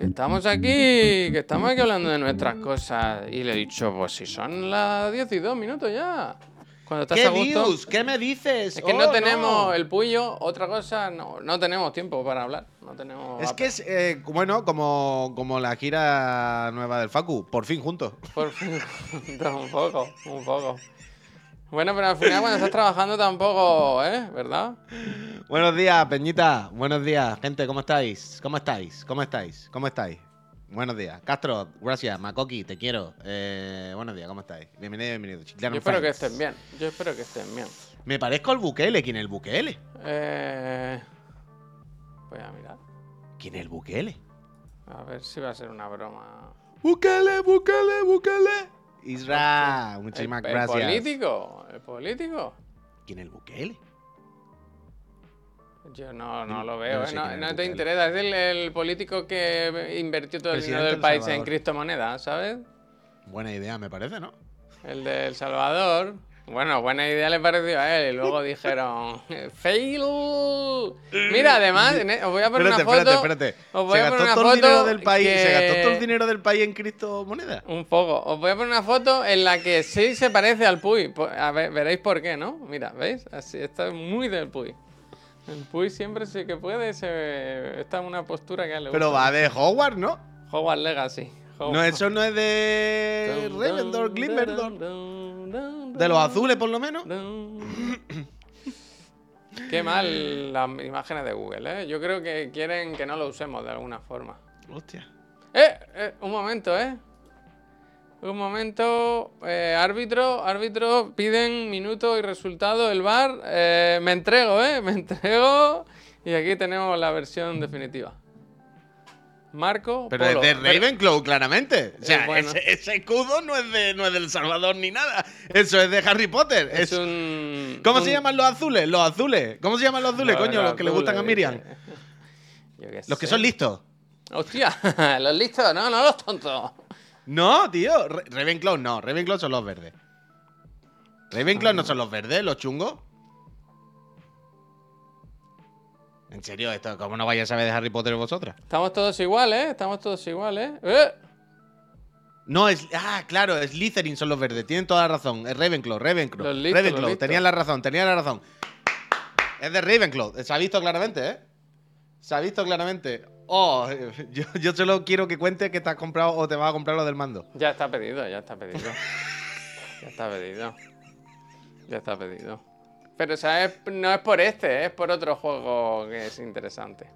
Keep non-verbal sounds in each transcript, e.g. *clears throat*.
Estamos aquí, que estamos aquí hablando de nuestras cosas. Y le he dicho, pues si son las 10 y 2 minutos ya. Cuando estás ¿Qué a gusto. dios? ¿Qué me dices? Es que Oh, no tenemos el puyo, otra cosa, no, no tenemos tiempo para hablar. No tenemos. Es que es, eh, bueno, como, como la gira nueva del Facu, por fin juntos. Por fin, *laughs* un poco, un poco. Bueno, pero al final cuando estás trabajando tampoco, ¿eh? ¿Verdad? Buenos días, Peñita. Buenos días, gente. ¿Cómo estáis? ¿Cómo estáis? ¿Cómo estáis? ¿Cómo estáis? Buenos días. Castro, gracias. Makoki, te quiero. Eh, buenos días, ¿cómo estáis? Bienvenido, bienvenido. Chiclano Yo espero que estén bien. Yo espero que estén bien. Me parezco al Bukele. ¿Quién es el Bukele? Eh... Voy a mirar. ¿Quién es el Bukele? A ver si va a ser una broma. Bukele, Bukele, Bukele. Isra, muchísimas el, el gracias. político, el político. ¿Quién es el Bukele? Yo no, no lo veo, no ¿eh? no, no te interesa. Es el, el político que invirtió todo el dinero del país en criptomonedas, ¿sabes? Buena idea, me parece, ¿no? El de El Salvador. Bueno, buena idea le pareció a él. Y luego dijeron, ¡fail! Mira, además, e- os voy a poner Espérate, una foto. espérate, espérate. Os voy ¿Se a poner gastó una todo el dinero foto del país? ¿Se gastó todo el dinero del país en criptomonedas? Un poco. Os voy a poner una foto en la que sí se parece al Puy. Po- A ver, veréis por qué, ¿no? Mira, ¿veis? Así, está muy del Puy. El Puy siempre sí que puede, se... está en una postura que a él le Pero gusta. va de Hogwarts, ¿no? Hogwarts Legacy. No, eso no es de Revendor, Glimmerdor. De los azules, por lo menos. *coughs* Qué mal las imágenes de Google, ¿eh? Yo creo que quieren que no lo usemos de alguna forma. Hostia. ¡Eh! eh, un momento, ¿eh? Un momento. eh, árbitro, árbitro, piden minuto y resultado el bar. Eh, me entrego, ¿eh? *laughs* Me entrego. Y aquí tenemos la versión definitiva. Marco. Pero Polo. es de Ravenclaw, claramente. O sea, Es bueno. ese, ese escudo no es, de, no es del Salvador ni nada. Eso es de Harry Potter. Es Es- un. ¿Cómo un- se llaman los azules? Los azules. ¿Cómo se llaman los azules, coño? Los que le gustan a Miriam. dice. *laughs* Yo qué Los que son listos. Hostia, *laughs* los listos, no, no los tontos. No, tío. Ravenclaw no. Ravenclaw son los verdes. Ravenclaw no son los verdes, los chungos. En serio, esto, ¿cómo no vais a saber de Harry Potter vosotras? Estamos todos iguales, ¿eh? Estamos todos iguales. ¿eh? No, es. Ah, claro, es Slytherin son los verdes. Tienen toda la razón. Es Ravenclaw, Ravenclaw. Los listos, Ravenclaw, los tenían la razón, tenían la razón. Es de Ravenclaw. Se ha visto claramente, ¿eh? Se ha visto claramente. Oh, *laughs* yo, yo solo quiero que cuente que te has comprado o te vas a comprar lo del mando. Ya está pedido, ya está pedido. ya está pedido. Ya está pedido. Pero o sea, es- no es por este, es por otro juego que es interesante.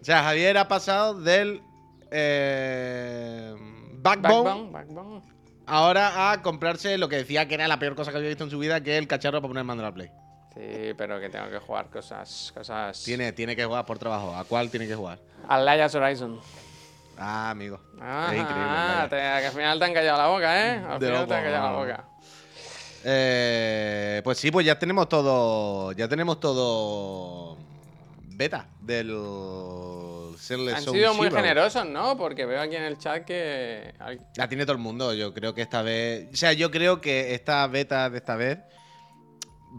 O sea, Javier ha pasado del. Eh, backbone, Backbone, Backbone. ahora a comprarse lo que decía que era la peor cosa que había visto en su vida, que es el cacharro para poner mando a la Play. Sí, pero que tengo que jugar cosas. cosas... Tiene, tiene que jugar por trabajo. ¿A cuál tiene que jugar? Alliance Horizon. Ah, amigo. Ah, es increíble. te- que al final te han callado la boca, ¿eh? Al De final te han callado la boca. Eh, pues sí, pues ya tenemos todo. Ya tenemos todo. Beta del. Serle Han sido muy generosos, ¿no? Porque veo aquí en el chat que. La tiene todo el mundo. Yo creo que esta vez. O sea, yo creo que esta beta de esta vez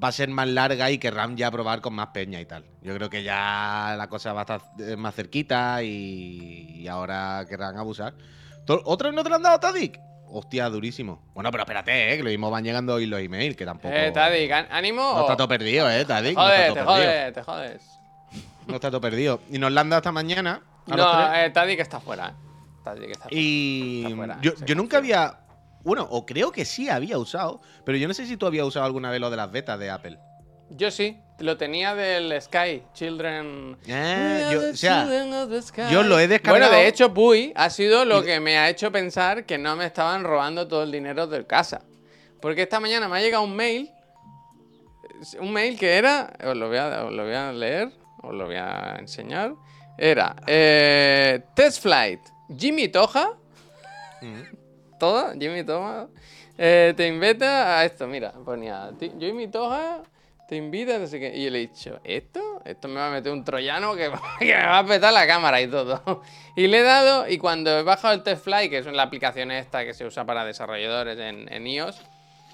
va a ser más larga y querrán ya probar con más peña y tal. Yo creo que ya la cosa va a estar eh, más cerquita y, y ahora querrán abusar. ¿Otro no te lo han dado, Tadic? Hostia, durísimo. Bueno, pero espérate, eh, que lo mismo van llegando hoy los emails, que tampoco. Eh, Tadic, ¿án- ¿ánimo? No está todo perdido, eh, Tadic. Joder, te jodes, te jodes. No está todo perdido. Y nos la han dado esta mañana. a los No, tres. eh, Tadic está fuera. eh. Tadic está fuera. Y Está fuera, yo, se yo nunca había. Bueno, o creo que sí había usado, pero yo no sé si tú habías usado alguna vez lo de las betas de Apple. Yo sí, lo tenía del Sky, Children. Ah, yo- o sea, children of the sky. yo lo he descargado. Bueno, de hecho, Puy ha sido lo que me ha hecho pensar que no me estaban robando todo el dinero de casa. Porque esta mañana me ha llegado un mail. Un mail que era. Os lo voy a, os lo voy a leer, os lo voy a enseñar. Era. eh, Test Flight. Jimmy Toja. Mm. todo, Jimmy Toja, eh, te invita a esto, mira, ponía, "Ti- Jimmy Toja te invita, no sé qué, y yo le he dicho, ¿esto? Esto me va a meter un troyano que, *laughs* que me va a petar la cámara y todo. *laughs* Y le he dado, y cuando he bajado el TestFly, que es la aplicación esta que se usa para desarrolladores en, en iOS,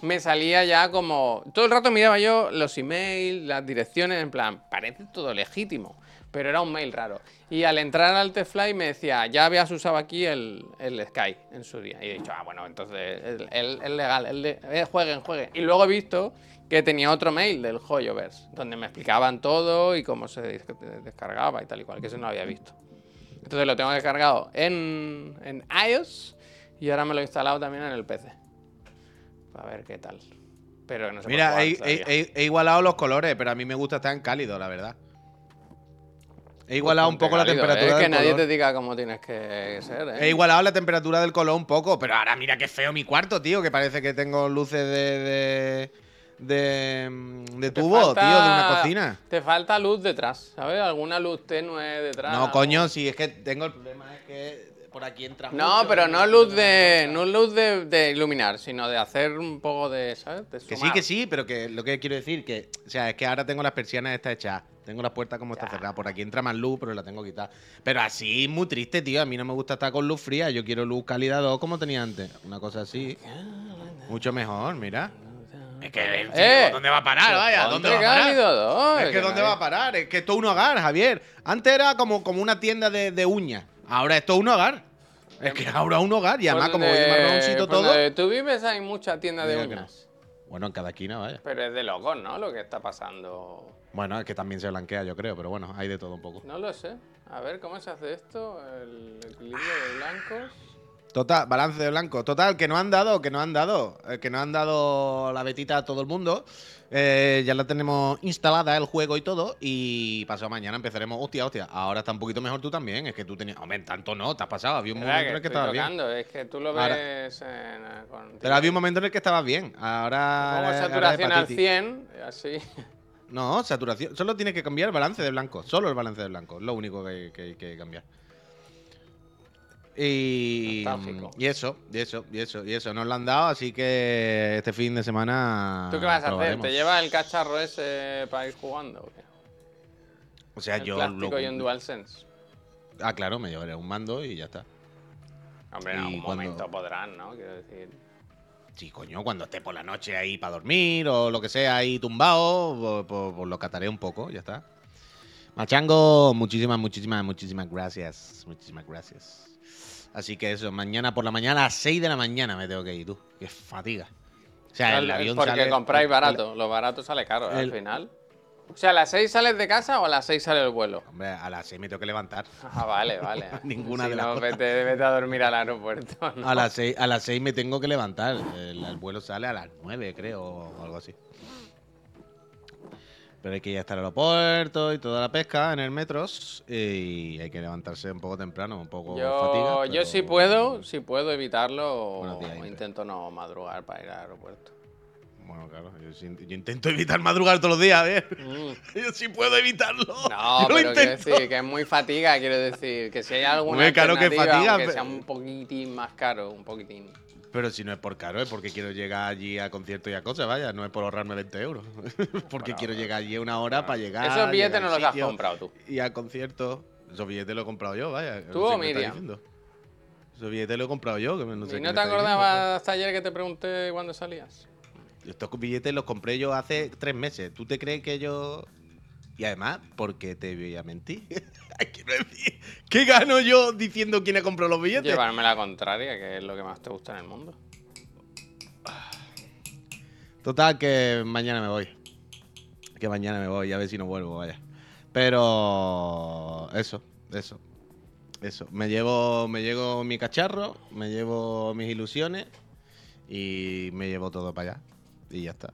me salía ya como. Todo el rato miraba yo los emails, las direcciones, en plan, parece todo legítimo, pero era un mail raro. Y al entrar al Tefly me decía, ya habías usado aquí el, el Sky en su día. Y he dicho, ah, bueno, entonces es legal, el, eh, jueguen, jueguen. Y luego he visto que tenía otro mail del Joyoverse, donde me explicaban todo y cómo se descargaba y tal y cual, que eso no lo había visto. Entonces lo tengo descargado en, en iOS y ahora me lo he instalado también en el PC. A ver qué tal. Pero no sé Mira, he, igualado los colores, pero a mí me gusta estar en cálido, la verdad. He igualado un poco la temperatura. Es que nadie te diga cómo tienes que ser. ¿eh? He igualado la temperatura del color un poco, pero ahora mira qué feo mi cuarto, tío, que parece que tengo luces de, de, de, tubo, tío, de una cocina. Te falta luz detrás, ¿sabes? Alguna luz tenue detrás. No, coño, si es que tengo el problema es que por aquí entra. No, pero no luz de no luz de, iluminar, sino de hacer un poco de, ¿sabes? que sí, que sí, pero que lo que quiero decir que, o sea, es que ahora tengo las persianas estas hechas, tengo la puerta como está cerrada, por aquí entra más luz, pero la tengo quitada. Pero así muy triste, tío, a mí no me gusta estar con luz fría, yo quiero luz calidad 2 como tenía antes, una cosa así. Mucho mejor, mira. Es que, eh, ¿dónde va a parar? Vaya, ¿dónde va a parar? es que, ¿dónde va a parar? Es que esto es un hogar, Javier. Antes era como, como una tienda de, de uñas. Ahora esto es un hogar. Es que ahora es un hogar y además, como voy marroncito todo. tú vives hay mucha tienda de uñas. Bueno, en cada esquina, vaya. Pero es de locos, ¿no? Lo que está pasando. Bueno, es que también se blanquea, yo creo, pero bueno, hay de todo un poco. No lo sé. A ver, ¿cómo se hace esto? El equilibrio de blancos. Total, balance de blanco. Total, que no han dado, que no han dado, eh, que no han dado la betita a todo el mundo. Eh, ya la tenemos instalada el juego y todo. Y pasado mañana empezaremos. Hostia, hostia. Ahora está un poquito mejor tú también. Es que tú tenías. Hombre, tanto no, te has pasado. Había un momento en el que estabas bien. Es que tú lo ves en, Pero había un momento en el que estabas bien. Ahora. Como saturación al 100, así. No, saturación. Solo tienes que cambiar el balance de blanco. Solo el balance de blanco. Lo único que hay que cambiar. Y, y eso, y eso, y eso, y eso. Nos lo han dado, así que este fin de semana. ¿Tú qué vas a hacer? ¿Te llevas el cacharro ese para ir jugando? ¿o, o sea, yo. Plástico y un DualSense. Ah, claro, me llevaré un mando y ya está. Hombre, en algún momento podrán, ¿no? Quiero decir. Sí, coño, cuando esté por la noche ahí para dormir o lo que sea ahí tumbado, pues lo cataré un poco, ya está. Machango, muchísimas, muchísimas, muchísimas gracias. Muchísimas gracias. Así que eso, mañana por la mañana a las 6 de la mañana me tengo que ir, tú. Qué fatiga. O sea, el avión Porque compráis barato. Lo barato sale caro al final. O sea, ¿a las 6 sales de casa o a las 6 sale el vuelo? Hombre, a las 6 me tengo que levantar. Ah, vale, vale. *laughs* Ninguna de las no, vete, vete, a dormir al aeropuerto. *laughs* A, las 6, a las 6 me tengo que levantar. el vuelo sale a las 9, creo, o algo así. Pero hay que ir hasta el aeropuerto y toda la pesca en el metros y hay que levantarse un poco temprano, un poco yo, fatiga. Yo sí puedo, si puedo evitarlo, o intento no madrugar para ir al aeropuerto. Bueno, claro, yo, intento evitar madrugar todos los días, ver. Mm. *laughs* Yo sí puedo evitarlo. No, pero quiero decir que es muy fatiga, quiero decir. Que si hay alguna muy caro que fatiga, que sea un poquitín más caro, un poquitín. Pero si no es por caro, es porque quiero llegar allí a conciertos y a cosas, vaya, no es por ahorrarme 20 euros. *laughs* porque quiero llegar allí una hora para llegar. Esos billetes no los has comprado tú. Y a conciertos. Esos billetes los he comprado yo, vaya. ¿Tú o Miriam? Esos billetes los he comprado yo. Que no ¿Y no te acordabas hasta ayer que te pregunté cuándo salías? Estos billetes los compré yo hace tres meses. ¿Tú te crees que yo.? Y además, porque te voy a mentir. *laughs* *laughs* ¿qué gano yo diciendo quién ha comprado los billetes? Llevarme la contraria, que es lo que más te gusta en el mundo. Total, que mañana me voy. Que mañana me voy, a ver si no vuelvo, vaya. Pero eso, eso. Eso. Me llevo, me llevo mi cacharro, me llevo mis ilusiones y me llevo todo para allá. Y ya está.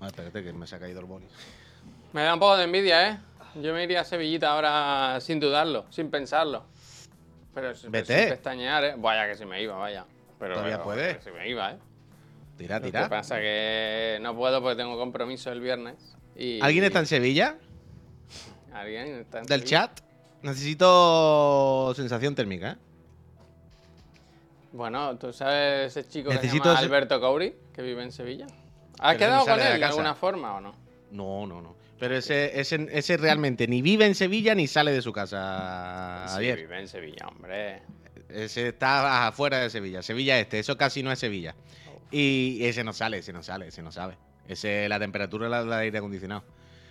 Ah, espérate, que me se ha caído el boli. Me da un poco de envidia, ¿eh? Yo me iría a Sevillita ahora sin dudarlo, sin pensarlo. Pero, sin pestañear, ¿eh? Vaya que si me iba, vaya. Pero, Todavía puede. Si me iba, ¿eh? Tira, tira. Lo que pasa que no puedo porque tengo compromiso el viernes. ¿Alguien está en Sevilla? ¿Alguien está en ¿Del chat? Necesito sensación térmica, ¿eh? Bueno, ¿tú sabes ese chico que se llama Alberto Couri, que vive en Sevilla? ¿Has quedado con él de alguna forma o no? No, no, no. Pero ese, ese, ese, realmente ni vive en Sevilla ni sale de su casa. Sí, vive en Sevilla, hombre. Ese está afuera de Sevilla. Sevilla este, eso casi no es Sevilla. Y ese no sale, ese no sale, ese no sabe. Ese la temperatura la del aire acondicionado.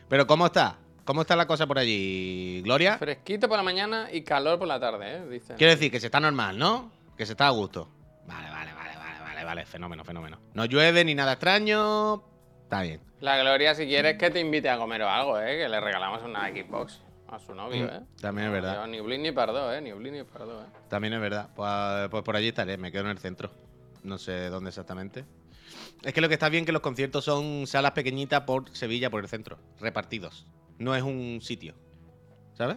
Pero ¿cómo está? ¿Cómo está la cosa por allí, Gloria? Fresquito por la mañana y calor por la tarde, ¿eh? Dicen. Quiero decir que se está normal, ¿no? Que se está a gusto. Vale, vale, vale, vale, vale, vale. Fenómeno, fenómeno. No llueve ni nada extraño. Está bien. La Gloria, si quieres que te invite a comer o algo, ¿eh? Que le regalamos una Xbox a su novio, Mm, ¿eh? también es verdad. Ni Blin ni Pardo, ¿eh? Ni Blin ni Pardo, ¿eh? También es verdad. Pues, pues por allí estaré, me quedo en el centro. No sé dónde exactamente. Es que lo que está bien que los conciertos son salas pequeñitas por Sevilla, por el centro, repartidos. No es un sitio, ¿sabes?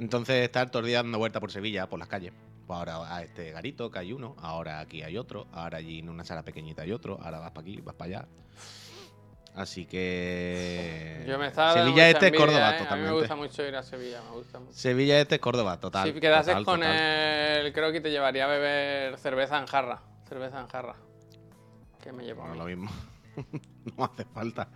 Entonces estar todos los días dando vueltas por Sevilla, por las calles. Pues ahora a este garito que hay uno, ahora aquí hay otro, ahora allí en una sala pequeñita hay otro, ahora vas para aquí, vas para allá. Así que... Yo me estaba Sevilla este es envidia, Córdoba, ¿eh? A mí me totalmente. gusta mucho ir a Sevilla, me gusta mucho. Sevilla este es Córdoba, total. si quedases total, con él, creo que te llevaría a beber cerveza en jarra. Cerveza en jarra. Que me llevo Bueno, lo mismo. *laughs* no hace falta.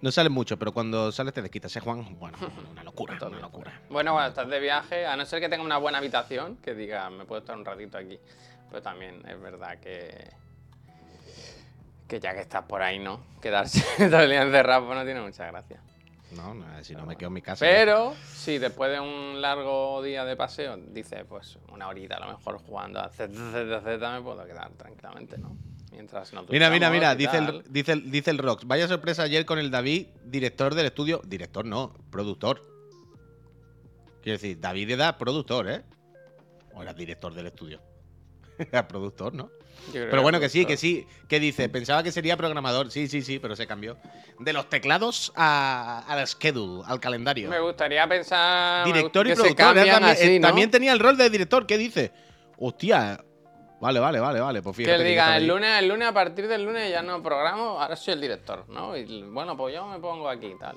No sale mucho, pero cuando sales te desquitas, ¿eh, Juan? Bueno, *laughs* una locura, una locura. Bueno, cuando estás de viaje, a no ser que tenga una buena habitación, que diga, me puedo estar un ratito aquí. Pero también es verdad que. Que ya que estás por ahí, ¿no? Quedarse todo el día encerrado pues no tiene mucha gracia. No, no, si no me quedo en mi casa. Pero, si después de un largo día de paseo, dices, pues una horita a lo mejor jugando a ZZZ, me puedo quedar tranquilamente, ¿no? Mientras no Mira, mira, mira, dice el, dice, el, dice el Rox. Vaya sorpresa ayer con el David, director del estudio. Director no, productor. Quiero decir, David era productor, ¿eh? O era director del estudio. *laughs* Era productor, ¿no? Pero bueno, que sí, que sí. ¿Qué dice? Pensaba que sería programador. Sí, sí, sí, pero se cambió. De los teclados a, al schedule, al calendario. Me gustaría pensar. Director y que productor. también, así, ¿no? también tenía el rol de director. ¿Qué dice? Hostia. Vale, vale, vale, vale. Pues Que fíjate él yo diga, estaba el lunes, el lunes, a partir del lunes ya no programo, ahora soy el director, ¿no? Y bueno, pues yo me pongo aquí y tal.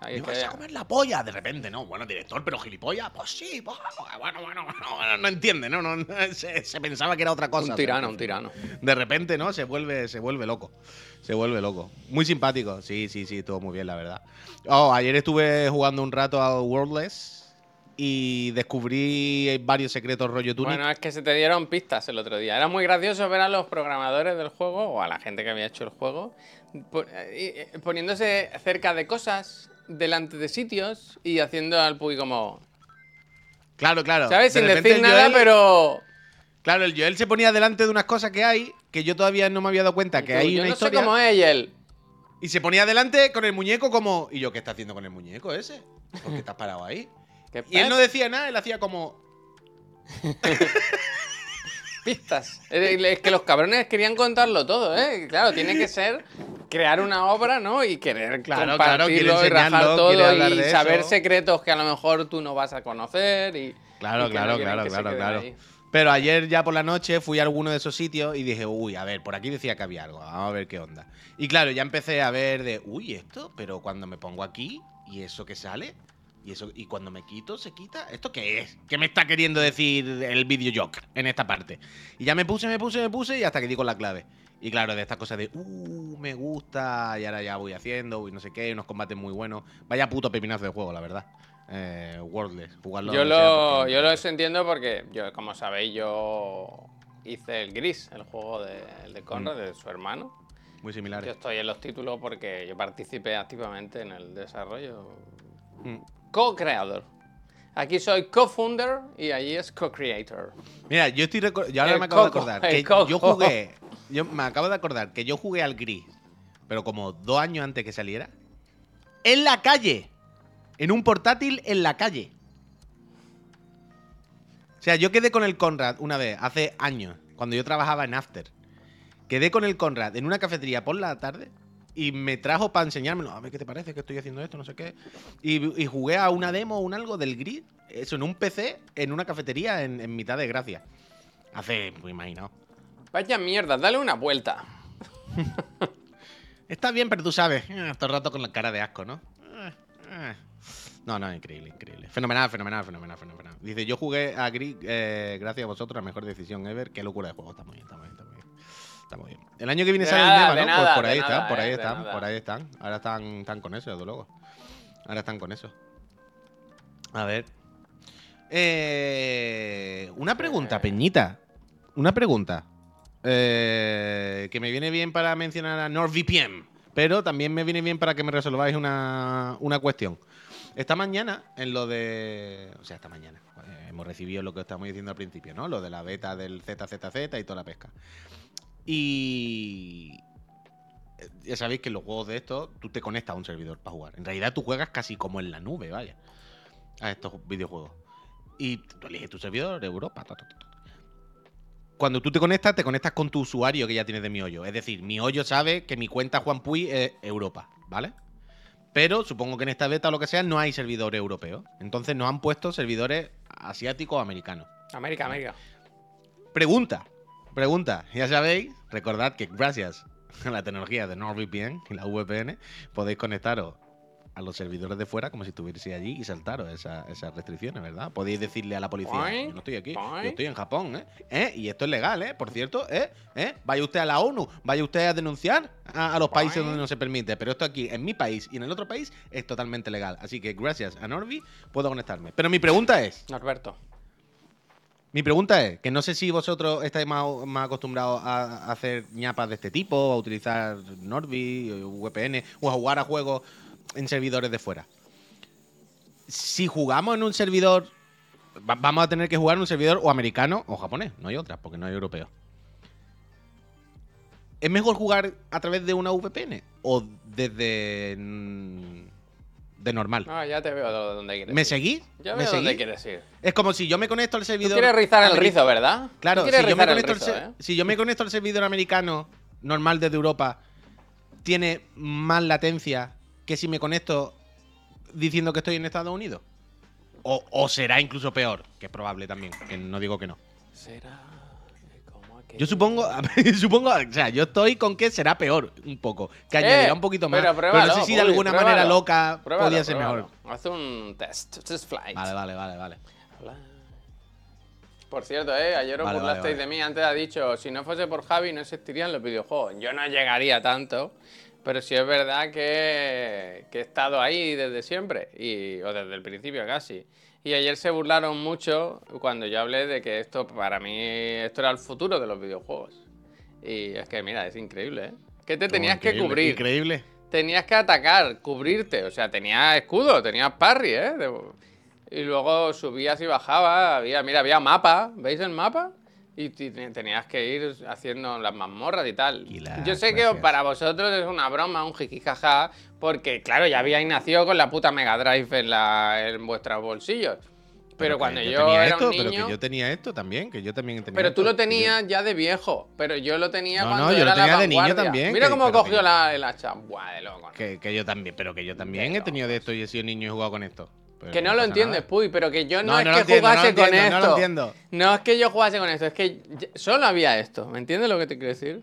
Ahí ¿Me es vas a comer la polla? De repente, ¿no? Bueno, director, pero gilipollas. Pues sí, pues, bueno, bueno, bueno, no entiende, ¿no? no, no, se, se pensaba que era otra cosa. un tirano, un tirano. De repente, ¿no? Se vuelve, se vuelve loco. Se vuelve loco. Muy simpático. Sí, sí, sí, todo muy bien, la verdad. Oh, ayer estuve jugando un rato al Worldless y descubrí varios secretos rollo Tunic. Bueno, es que se te dieron pistas el otro día. Era muy gracioso ver a los programadores del juego o a la gente que había hecho el juego eh, eh, poniéndose cerca de cosas, delante de sitios y haciendo al Puy como. claro, claro. ¿Sabes? De Sin decir nada, Joel- pero. Claro, el Joel se ponía delante de unas cosas que hay que yo todavía no me había dado cuenta que hay yo una no sé historia. cómo es y él. Y se ponía delante con el muñeco como. ¿Y yo qué está haciendo con el muñeco ese? ¿Por qué estás parado ahí? *laughs* ¿Qué Y él no decía nada, él hacía como. *laughs* pistas. Es que los cabrones querían contarlo todo, ¿eh? Claro, tiene que ser crear una obra, ¿no? Y querer Claro, claro, compartirlo y rajar todo y saber eso. secretos que a lo mejor tú no vas a conocer y... Claro, y que no claro, claro, que claro, claro. ahí. Pero ayer ya por la noche fui a alguno de esos sitios y dije, uy, a ver, por aquí decía que había algo, vamos a ver qué onda. Y claro, ya empecé a ver de, uy, esto, pero cuando me pongo aquí, ¿y eso qué sale? ¿Y eso y cuando me quito, se quita? ¿Esto qué es? ¿Qué me está queriendo decir el videojoc en esta parte? Y ya me puse, me puse, me puse y hasta que di con la clave. Y claro, de estas cosas de, uh, me gusta, y ahora ya voy haciendo, y no sé qué, unos combates muy buenos. Vaya puto pepinazo de juego, la verdad. Eh, Wordless, jugarlo. Yo lo, yo lo entiendo porque, yo, como sabéis, yo hice el Gris, el juego de, el de Conrad, de su hermano. Muy Yo similares. estoy en los títulos porque yo participé activamente en el desarrollo. Mm. Co-creador. Aquí soy co-founder y allí es co-creator. Mira, yo estoy yo ahora El me acabo coco, de acordar que coco. yo jugué, yo me acabo de acordar que yo jugué al gris, pero como dos años antes que saliera, en la calle, en un portátil en la calle. O sea, yo quedé con el Conrad una vez, hace años, cuando yo trabajaba en After. Quedé con el Conrad en una cafetería por la tarde y me trajo para enseñármelo. A ver qué te parece que estoy haciendo esto, no sé qué. Y, y jugué a una demo o un algo del grid, eso en un PC, en una cafetería en, en mitad de Gracia. Hace, pues imagino. Vaya mierda, dale una vuelta. *laughs* Está bien, pero tú sabes, eh, todo el rato con la cara de asco, ¿no? Eh, eh. No, no, increíble, increíble. Fenomenal, fenomenal, fenomenal, fenomenal. Dice, yo jugué a Gris, eh, gracias a vosotros, la mejor decisión ever. Qué locura de juego. Está muy bien, está muy bien, está muy bien. Está muy bien. El año que viene De sale nada, el tema, ¿no? nada, pues por ahí nada, están, por ahí eh, están, por ahí están. Ahora están, están con eso, desde luego. Ahora están con eso. A ver. Eh, una pregunta, Peñita. Una pregunta. Eh, que me viene bien para mencionar a NordVPN, pero también me viene bien para que me resolváis una, una cuestión. Esta mañana, en lo de. O sea, esta mañana. eh, hemos recibido lo que estamos diciendo al principio, ¿no? Lo de la beta del ZZZ y toda la pesca. Y. eh, Ya sabéis que en los juegos de estos tú te conectas a un servidor para jugar. En realidad tú juegas casi como en la nube, vaya. A estos videojuegos. Y tú eliges tu servidor, Europa, ta, ta, ta, ta. Cuando tú te conectas, te conectas con tu usuario que ya tienes de mi hoyo. Es decir, mi hoyo sabe que mi cuenta Juan Puy es Europa, ¿vale? Pero supongo que en esta beta o lo que sea no hay servidor europeo. Entonces nos han puesto servidores asiáticos o americanos. América, América. Pregunta, pregunta. Ya sabéis, recordad que gracias a la tecnología de NordVPN y la VPN podéis conectaros a los servidores de fuera como si estuvierais allí y saltaros esa- esas restricciones, ¿verdad? Podéis decirle a la policía, yo no estoy aquí, yo estoy en Japón, ¿eh? ¿eh? Y esto es legal, ¿eh? Por cierto, ¿eh? ¿eh? Vaya usted a la ONU, vaya usted a denunciar a, a los países donde no se permite, pero esto aquí, en mi país y en el otro país, es totalmente legal. Así que gracias a Norvi puedo conectarme. Pero mi pregunta es, Norberto. Mi pregunta es, que no sé si vosotros estáis más, más acostumbrados a, hacer ñapas de este tipo, a utilizar Norby, o VPN, o a jugar a juegos en servidores de fuera. Si jugamos en un servidor, va- vamos a tener que jugar en un servidor o americano o japonés, no hay otra, porque no hay europeo. ¿Es mejor jugar a través de una VPN o desde mm, de normal? No, ya te veo de dónde quieres ¿Me seguís? Ya ¿Me veo dónde quieres ir. Es como si yo me conecto al Tú servidor. quieres rizar el rizo, ¿verdad? Tú Claro, si yo, me conecto rizo, ¿eh? si yo me conecto al servidor americano normal desde Europa, tiene más latencia que si me conecto diciendo que estoy en Estados Unidos. O, o será incluso peor, que es probable también, que no digo que no. Será Yo supongo, *laughs* supongo, o sea, yo estoy con que será peor un poco, que añadirá Eh, un poquito más. pero Pero, pruébalo, no sé si de alguna pruébalo. manera loca Pruébalo, podía ser mejor. Haz un test. Test flight. Vale, vale, vale, vale. Por cierto, eh, ayer os Vale, vale, burlasteis vale. de mí. Antes ha dicho, si no fuese por Javi no existirían los videojuegos. Yo no llegaría tanto, pero sí es verdad que, que he estado ahí desde siempre, y, o desde el principio casi. Y ayer se burlaron mucho cuando yo hablé de que esto, para mí, esto era el futuro de los videojuegos. Y es que, mira, es increíble, ¿eh? Que te tenías que Increíble, cubrir Increíble. tenías que atacar, cubrirte. O sea, tenías escudo, tenías parry, ¿eh? De- Y luego subías y bajabas. Había, mira, había mapa. ¿Veis el mapa? Y tenías que ir haciendo las mazmorras y tal. Yo sé que para vosotros es una broma, un jijijaja, porque claro, ya habíais nacido con la puta Mega Drive en, la, en vuestros bolsillos. Pero, cuando yo, tenía era esto, un Pero niño... que yo tenía esto también, que yo también tenía Pero tú esto, lo yo- tenías ya de viejo, pero yo lo tenía No, cuando no, yo lo era la tenía de niño también, Mira cómo pero cogió que- la, el hacha. Buah, de loco. ¿no? Que, que yo también, pero que yo también he tenido de esto y he sido niño y he jugado con esto. Pero Que no lo entiendes, nada. Puy, pero que yo no, No, es no que entiendo, no lo jugase con entiendo, esto. no lo entiendo. No es que yo jugase con esto, es que solo había esto. ¿Me entiendes lo que te quiero decir?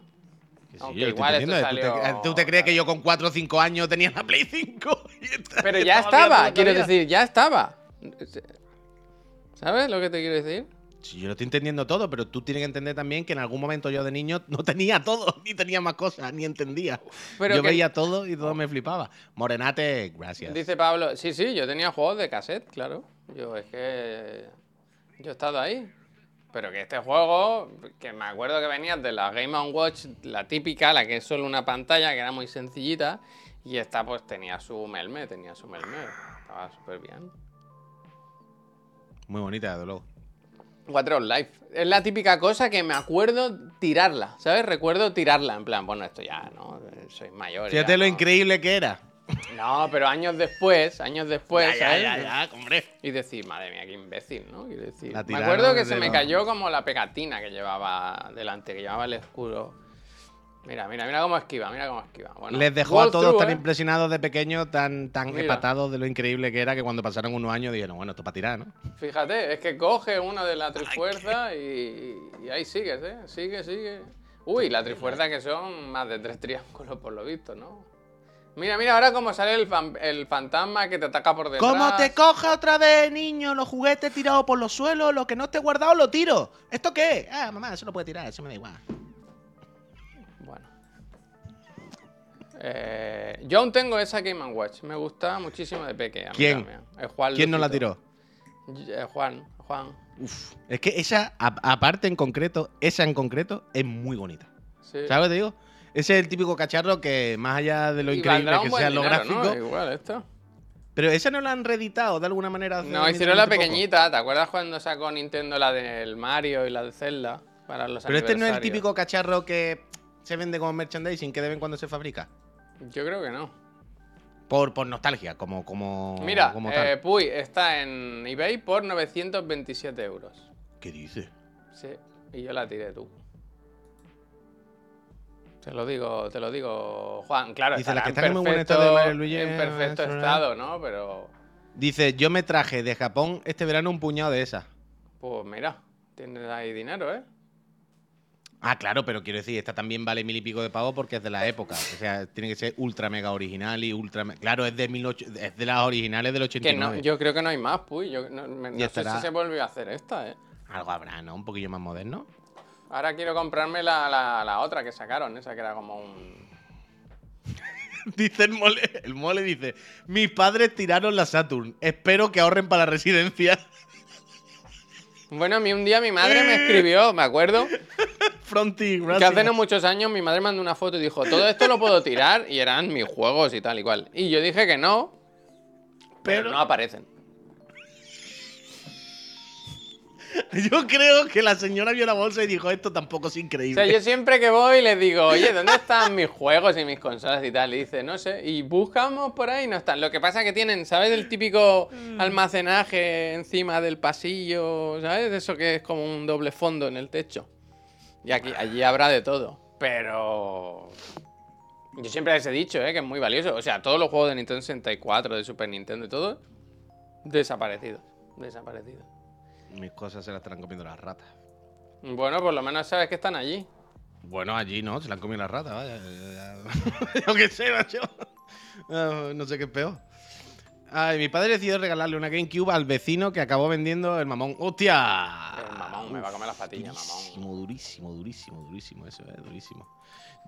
Sí, Aunque igual esto entendiendo. ¿Tú te- salió- ¿Tú te crees que yo con 4 o 5 años tenía la Play 5? *laughs* Y esta- Pero ya estaba quiero decir, ya estaba. ¿Sabes lo que te quiero decir? Yo lo estoy entendiendo todo, pero tú tienes que entender también que en algún momento yo de niño *laughs* no tenía todo, *laughs* ni tenía más cosas, ni entendía. Pero yo que- veía todo y todo me flipaba. Morenate, gracias. Dice Pablo, sí, sí, yo tenía juegos de cassette, claro. Yo es que yo he estado ahí. Pero que este juego, que me acuerdo que venía de la Game Watch, la típica, la que es solo una pantalla, que era muy sencillita, y esta pues tenía su melme, tenía su melme. Estaba súper bien. Muy bonita, desde luego. Cuatro Life. Es la típica cosa que me acuerdo tirarla, ¿sabes? Recuerdo tirarla, en plan, bueno, esto ya, ¿no? Soy mayor. Fíjate ya, lo ¿no? increíble que era. No, pero años después, años después, ya, ¿sabes? ya, ya, hombre. Y decir, madre mía, qué imbécil, ¿no? Decir. Me acuerdo que se me cayó como la pegatina que llevaba delante, que llevaba el escudo. Mira, mira, mira cómo esquiva, mira cómo esquiva. Bueno, Les dejó a todos walkthrough, tan ¿eh? impresionados de pequeños, tan, tan Mira. empatados de lo increíble que era que cuando pasaron unos años dijeron, bueno, esto para tirar, ¿no? Fíjate, es que coge uno de la trifuerza y, y ahí sigues, ¿eh? Sigue, sigue. Uy, la trifuerza que son más de tres triángulos por lo visto, ¿no? Mira, mira, ahora cómo sale el, fan- el fantasma que te ataca por detrás. Como te coja otra vez, niño, los juguetes tirados por los suelos, lo que no esté guardado lo tiro. ¿Esto qué? Ah, mamá, eso lo puede tirar, eso me da igual. Eh, yo aún tengo esa Game Watch. Me gusta muchísimo de pequeña. ¿Quién? El Juan ¿Quién no la tiró? Eh, Juan, Juan. Uf. Es que esa, aparte en concreto, esa en concreto, es muy bonita. Sí. ¿Sabes lo que te digo? Ese es el típico cacharro que, más allá de lo Y increíble que gráficos. Igual esto. Pero esa no la han reeditado de alguna manera. No, hicieron la poco. pequeñita. ¿Te acuerdas cuando sacó Nintendo la del Mario y la de Zelda? Para los Pero este no es el típico cacharro que se vende como merchandising que de vez en cuando se fabrica. Yo creo que no. Por, por nostalgia, como, como, Mira, como eh, tal. Puy está en eBay por 927 euros. ¿Qué dices? Sí, y yo la tiré tú. Te lo digo, te lo digo, Juan. Claro, Dice, las que en muy buen perfecto, estado de Luigi, en eh, perfecto no estado, ¿no? Pero, Dice, yo me traje de Japón este verano un puñado de esas. pues mira, tienes ahí dinero, ¿eh? Ah, claro, pero quiero decir, esta también vale mil y pico de pavo porque es de la época. O sea, tiene que ser ultra mega original y ultra. me- Claro, es de, 18 es de las originales del Que 89. no, yo creo que no hay más, Puy. Yo no, me- no sé si se volvió a hacer esta, ¿eh? Algo habrá, ¿no? Un poquillo más moderno. Ahora quiero comprarme la, la, la otra que sacaron, esa que era como un... *laughs* Dice el mole, el mole dice, mis padres tiraron la Saturn. Espero que ahorren para la residencia. Bueno, a mí un día mi madre me escribió, me acuerdo, Fronty, que gracias. hace no muchos años mi madre mandó una foto y dijo, todo esto lo puedo tirar y eran mis juegos y tal y cual. Y yo dije que no, pero, Pero- no aparecen. *laughs* Yo creo que la señora vio la bolsa y dijo, esto tampoco es O increíble. sea, yo siempre que voy les digo, oye, ¿dónde están mis juegos y mis consolas y tal? Y dice, no sé. Y buscamos por ahí y no están. Lo que pasa es que tienen, ¿sabes? El típico almacenaje encima del pasillo, ¿sabes? Eso que es como un doble fondo en el techo. Y aquí, allí habrá de todo. Pero... Yo siempre les he dicho, ¿eh? Que es muy valioso. O sea, todos los juegos de Nintendo 64, de Super Nintendo y todo, desaparecidos. Desaparecidos. Mis cosas se las estarán comiendo las ratas. Bueno, por lo menos sabes que están allí. Bueno, allí no, se la han comido las ratas, vaya. *laughs* Yo qué sé, macho. Ah, No sé qué es peor. Ay, mi padre decidió regalarle una GameCube al vecino que acabó vendiendo el mamón. ¡Hostia! El mamón, me va a comer las patillas, mamón. Durísimo, durísimo, durísimo, durísimo eso, eh, durísimo.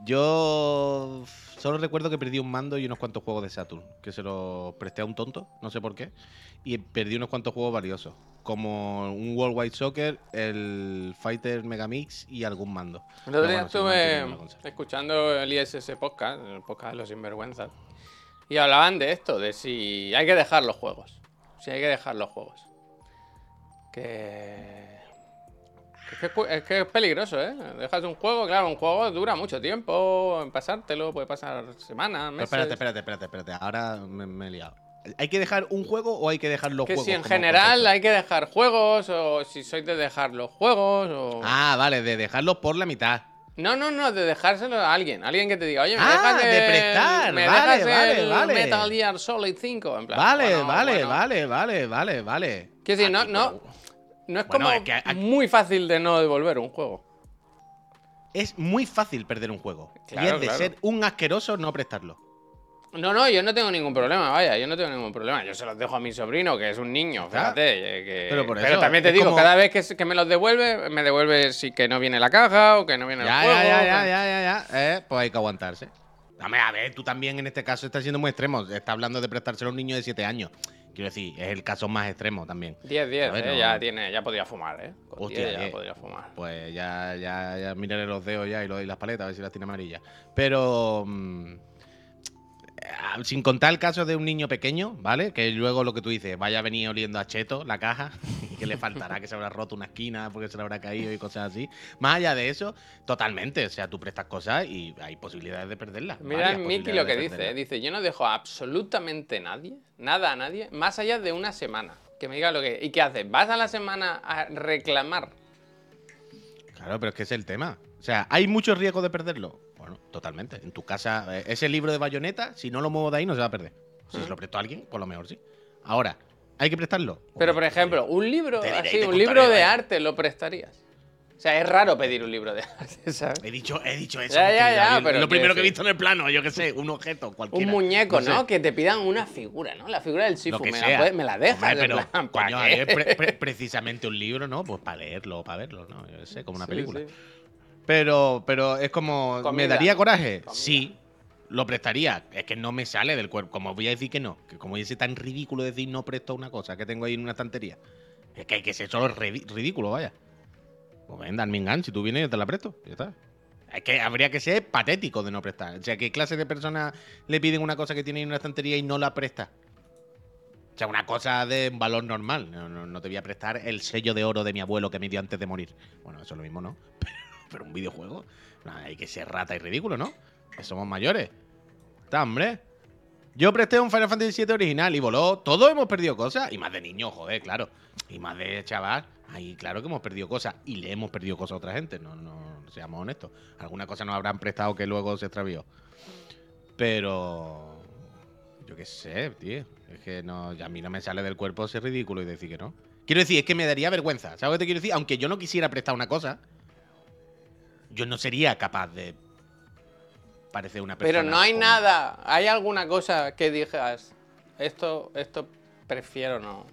Yo solo recuerdo que perdí un mando y unos cuantos juegos de Saturn, que se los presté a un tonto, no sé por qué, y perdí unos cuantos juegos valiosos, como un Worldwide Soccer, el Fighter Megamix y algún mando. El otro día estuve escuchando el ISS podcast, el podcast de los sinvergüenzas, y hablaban de esto, de si hay que dejar los juegos. Si hay que dejar los juegos. Que. Que Es que, es que peligroso, ¿eh? Dejas un juego, claro, un juego dura mucho tiempo en pasártelo, puede pasar semanas, Pero meses. espérate, espérate, espérate, espérate, ahora me, me he liado. ¿Hay que dejar un juego o hay que dejar los que juegos? si en general concepto? hay que dejar juegos, o si sois de dejar los juegos, o. Ah, vale, de dejarlos por la mitad. No, no, no, de dejárselo a alguien. Alguien que te diga, oye, me Ah, dejas de prestar, Me vale, dejas vale, el vale. Metal Gear Solid 5. En plan, Vale, bueno, vale, bueno. vale, vale, vale, vale. Quiero decir, no, Aquí, no, no es Bueno, como es que aquí- muy fácil de no devolver un juego. Es muy fácil perder un juego. y es de claro. ser un asqueroso no prestarlo. No, no, yo no tengo ningún problema, vaya, yo no tengo ningún problema. Yo se los dejo a mi sobrino, que es un niño, fíjate. eh, que- Pero por eso, también te digo, como- cada vez que, que me los devuelve, me devuelve si que no viene la caja o que no viene Ya, el juego. ya, ya, que- ya, ya, ya, ya. Eh, pues hay que aguantarse. Dame, a ver, tú también en este caso estás siendo muy extremo. Estás hablando de prestárselo a un niño de 7 años. Quiero decir, es el caso más extremo también. 10, 10, A ver, eh, ya tiene, ya podría fumar, eh. Con Hostia, 10 ya eh. podría fumar. Pues ya, ya, ya miraré los dedos ya y, lo- y las paletas a ver si las tiene amarillas. Pero. mm, sin contar el caso de un niño pequeño, ¿vale? Que luego lo que tú dices, vaya a venir oliendo a cheto la caja, y *laughs* que le faltará, que se habrá roto una esquina porque se le habrá caído y cosas así. Más allá de eso, totalmente. O sea, tú prestas cosas y hay posibilidades de perderlas. Mira Miki lo que dice, ¿eh? dice, yo no dejo a absolutamente nadie, nada a nadie, más allá de una semana. Que me diga lo que... ¿Y qué haces? ¿Vas a la semana a reclamar? Claro, pero es que es el tema. O sea, ¿hay mucho riesgo de perderlo? Bueno, totalmente. En tu casa, eh, ese libro de bayoneta, si no lo muevo de ahí, no se va a perder. Si se lo presto a alguien, por lo mejor sí. Ahora, ¿hay que prestarlo? Pero, por ejemplo, un libro diré así, un libro de vaya. arte, ¿lo prestarías? O sea, es raro pedir un libro de arte, *laughs* ¿sabes? He dicho, he dicho eso. Ya, porque ya, ya, yo- pero Lo primero que he visto en el plano, yo qué sé, un objeto, cualquiera. Un muñeco, sé. ¿no? Que te pidan una figura, ¿no? La figura del Sifu, me, la, puedes- me la dejas, Hombre, en pero, plan, ¿pa' coño, qué? es pre- pre- *laughs* precisamente un libro, ¿no? Pues para leerlo para verlo, ¿no? Yo qué sé, como una Sí, película. sí. Pero, pero es como. Comida. ¿Me daría coraje? Comida. Sí. Lo prestaría. Es que no me sale del cuerpo. Como voy a decir que no. Que como ser tan ridículo decir no presto una cosa que tengo ahí en una estantería. Es que hay que ser solo ridículo, vaya. Pues ven, dame Gun, si tú vienes yo te la presto. Ya está. Es que habría que ser patético de no prestar. O sea, ¿qué clase de persona le piden una cosa que tiene en una estantería y no la presta? O sea, una cosa de valor normal. No, no- no te voy a prestar el sello de oro de mi abuelo que me dio antes de morir. Bueno, eso es lo mismo, ¿no? Pero, pero un videojuego. No, hay que ser rata y ridículo, ¿no? Que somos mayores. Está, hombre. Yo presté un Final Fantasy VII original y voló. Todos hemos perdido cosas. Y más de niños, joder, claro. Y más de chaval. Ahí, claro que hemos perdido cosas. Y le hemos perdido cosas a otra gente. No, no seamos honestos. Alguna cosa nos habrán prestado que luego se extravió. Pero. Yo qué sé, tío. Es que no, a mí no me sale del cuerpo ser ridículo y decir que no. Quiero decir, es que me daría vergüenza. ¿Sabes lo que te quiero decir? Aunque yo no quisiera prestar una cosa, yo no sería capaz de parecer una persona. Pero no hay nada. ¿Hay alguna cosa que digas, esto, esto prefiero no?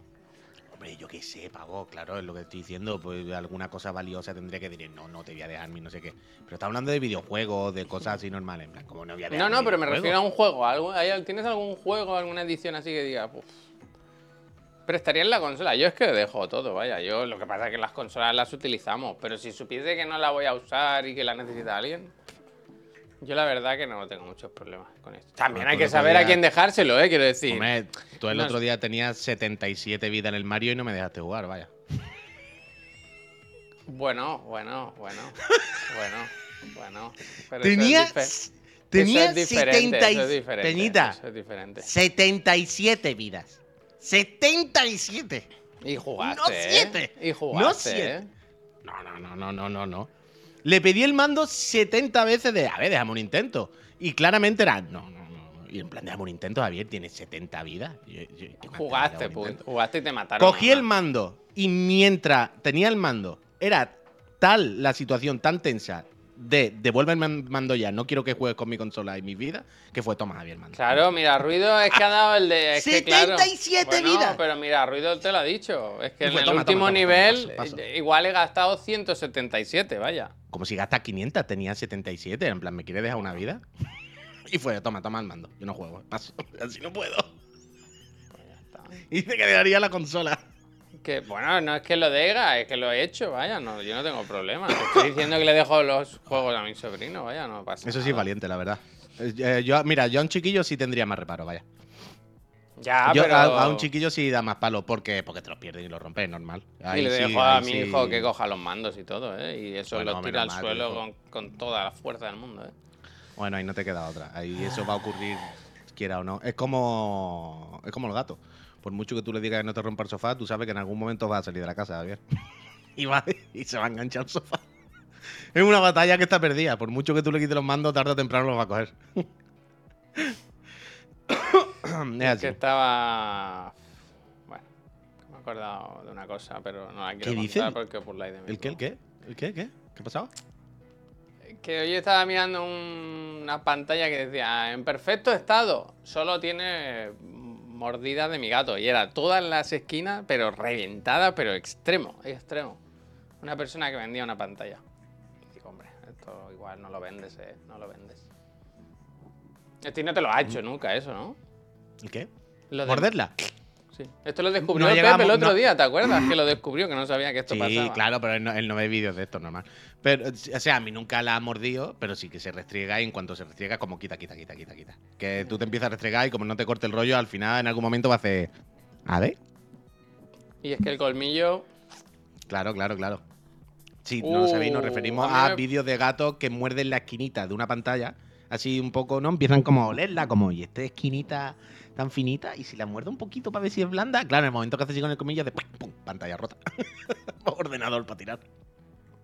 Hombre, yo qué sé, pavo, claro, es lo que estoy diciendo. Pues alguna cosa valiosa tendría que decir, no, no te voy a dejar mi no sé qué. Pero está hablando de videojuegos, de cosas así normales. En plan, como no voy a dejar No, no, pero me refiero a un juego. algo- ¿hay- ¿Tienes algún juego, alguna edición así que diga, "Uf, Prestaría en la consola. Yo es que dejo todo, vaya. Yo lo que pasa es que las consolas las utilizamos. Pero si supiese que no la voy a usar y que la necesita alguien. Yo la verdad que no tengo muchos problemas con esto. También Bueno, hay que saber a quién dejárselo, eh, quiero decir. Hombre, tú el No otro día tenías 77 vidas en el Mario y no me dejaste jugar, vaya. Bueno, bueno, bueno. bueno, bueno. Pero Tenía, Eso es, dife- tenía es diferente, 70 y- eso es diferente, Peñita, eso es diferente. 77 vidas. 77. Y jugaste, No ¿eh? siete, Y no jugaste, siete. ¿eh? No, no, no, no, no, no, no. Le pedí el mando 70 veces de, a ver, déjame un intento. Y claramente era, no, no, no. Y en plan, déjame un intento, Javier, tiene 70 vidas. Yo- yo- ¿qué más te da Jugaste, pues. Jugaste y te mataron. Cogí el mando y mientras tenía el mando, era tal la situación tan tensa de devuélveme el mando ya, no quiero que juegues con mi consola y mi vida, que fue toma Javier el mando. Claro, mira, Ruido es que ha dado el de. Es que, claro, 77 bueno, vidas. pero mira, Ruido te lo ha dicho. Es que en el toma, último toma, toma, nivel paso, paso. igual he gastado 177, vaya. Como si gasta 500, tenía 77, en plan, ¿me quiere dejar una vida? *laughs* Y fue, toma, toma el mando, yo no juego, paso, *laughs* así no puedo. Pues ya está. Y dice que dejaría la consola. Que bueno, no es que lo diga, es que lo he hecho, vaya, no, yo no tengo problema. Te Estoy diciendo que le dejo los juegos a mi sobrino, vaya, no pasa Eso sí es valiente, la verdad. Eh, eh, yo, mira, yo a un chiquillo sí tendría más reparo, vaya. Ya, Yo pero. a, a un chiquillo sí da más palo porque, porque te los pierdes y los rompes, es normal. Y le sí, dejo a mi sí. hijo que coja los mandos y todo, ¿eh? Y eso Bueno, lo menos tira al mal, suelo con, con toda la fuerza del mundo, ¿eh? Bueno, ahí no te queda otra. Ahí eso va a ocurrir, quiera o no. Es como. Es como los gatos. Por mucho que tú le digas que no te rompa el sofá, tú sabes que en algún momento vas a salir de la casa, Javier. *laughs* y, va, y se va a enganchar al sofá. Es una batalla que está perdida. Por mucho que tú le quites los mandos, tarde o temprano los va a coger. *coughs* es que estaba. Bueno, me he acordado de una cosa, pero no la quiero ¿Qué contar porque por la idea ¿El qué? ¿El qué? ¿El qué? ¿Qué? ¿Qué ha pasado? Que hoy estaba mirando un- una pantalla que decía en perfecto estado, solo tiene mordidas de mi gato. Y era todas las esquinas, pero reventada, pero extremo, extremo. Una persona que vendía una pantalla. Y digo, hombre, esto igual no lo vendes, eh, no lo vendes. Este no te lo ha hecho nunca eso, ¿no? ¿El qué? Lo de- ¿Morderla? Sí. Esto lo descubrió No el llegamos- Pepe el otro no. día, ¿te acuerdas? Que lo descubrió, que no sabía que esto Sí, pasaba. claro, pero él no, él no ve vídeos de esto, normal. Pero, o sea, a mí nunca la ha mordido, pero sí que se restriega y en cuanto se restriega, como quita, quita, quita, quita, quita. Que tú te empiezas a restregar y como no te corte el rollo, al final en algún momento va a hacer. A ver. Y es que el colmillo Claro, claro, claro. Sí, no lo sabéis, nos Uh, referimos a mí a, me- vídeos de gatos que muerden la esquinita de una pantalla. Así un poco, ¿no? Empiezan como a olerla, como, y esta esquinita tan finita, y si la muerde un poquito para ver si es blanda, claro, en el momento que hace así con el comillo, de ¡pum! pum, pantalla rota. *laughs* Ordenador para tirar.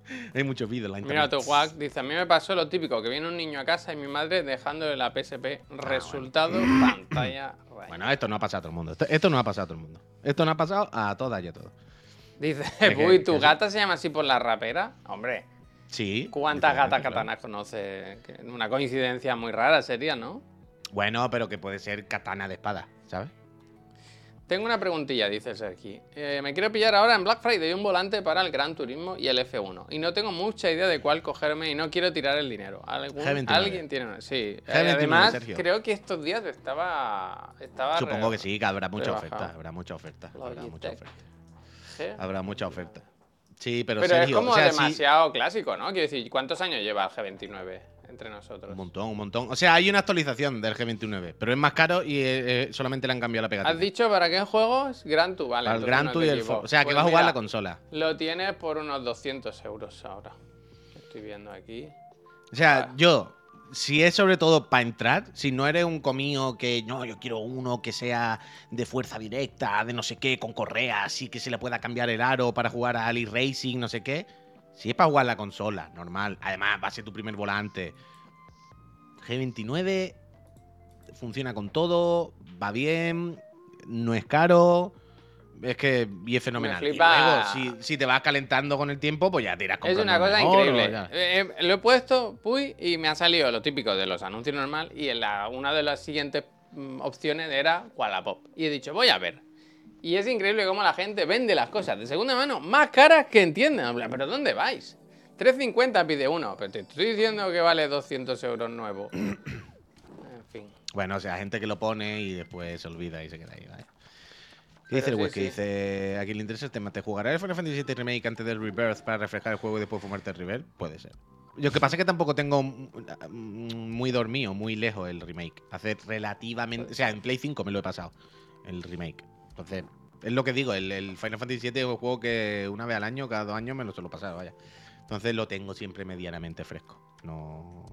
*laughs* Hay muchos vídeos en la Mira, internet. tu guac dice, a mí me pasó lo típico, que viene un niño a casa y mi madre dejándole la PSP. Resultado, *clears throat* pantalla. Bueno, esto no ha pasado a todo el mundo. Esto, esto no ha pasado a todo el mundo. Esto no ha pasado a todas y a todos. Dice, uy, ¿tu gata se llama así por la rapera? Hombre, Sí. ¿cuántas gatas claro. katanas conoce? Que Una coincidencia muy rara sería, ¿no? Bueno, pero que puede ser katana de espada, ¿sabes? Tengo una preguntilla, dice Sergi. Eh, me quiero pillar ahora en Black Friday un volante para el Gran Turismo y el F1. Y no tengo mucha idea de cuál cogerme y no quiero tirar el dinero. ¿Algún- G29. ¿Alguien tiene una? Sí. Eh, G29, además, Sergio. creo que estos días estaba... estaba Supongo re- que sí, que habrá mucha rebajado. oferta. Habrá mucha oferta. Habrá mucha oferta. sé. Habrá mucha oferta. Sí, pero, Pero es Sergio, como o sea, sí, demasiado clásico, ¿no? Quiero decir, ¿cuántos años lleva el G29 entre nosotros? un montón, un montón. O sea, hay una actualización del G29, pero es más caro y eh, eh, solamente le han cambiado la pegatina. ¿Has dicho para qué juegos? Gran Tu, vale. Para el entonces Gran no Tour y el O sea, que Pues va a jugar mira, la consola. Lo tienes por unos 200 euros ahora. Estoy viendo aquí. O sea, Ah. yo, si es sobre todo para entrar, si no eres un comío que no, yo quiero uno que sea de fuerza directa, de no sé qué, con correas y que se le pueda cambiar el aro para jugar a Ali Racing, no sé qué. Si es para jugar la consola, normal. Además, va a ser tu primer volante. G29 funciona con todo, va bien, no es caro. Es que y es fenomenal. Y flipa- luego, si, si te vas calentando con el tiempo, pues ya te irás Es comprando una cosa mejor, increíble. Eh, eh, lo he puesto, puy, y me ha salido lo típico de los anuncios normal. Y en la, una de las siguientes mm, opciones era Wallapop. Y he dicho, voy a ver. Y es increíble cómo la gente vende las cosas de segunda mano más caras que entienden. ¿Pero dónde vais? 3.50 pide uno, pero te estoy diciendo que vale 200 euros nuevo. *coughs* en fin. Bueno, o sea, gente que lo pone y después se olvida y se queda ahí, ¿vale? ¿Qué dice el sí? Que sí. dice, a quien le interesa el tema, ¿te jugará el Final Fantasy VII Remake antes del Rebirth para refrescar el juego y después fumarte el Rebirth? Puede ser. Lo que pasa es que tampoco tengo muy dormido, muy lejos el remake. Hace relativamente... O sea, en Play 5 me lo he pasado, el remake. Entonces, es lo que digo, el, el Final Fantasy VII es un juego que una vez al año, cada dos años me lo suelo pasar, vaya. Entonces lo tengo siempre medianamente fresco. No...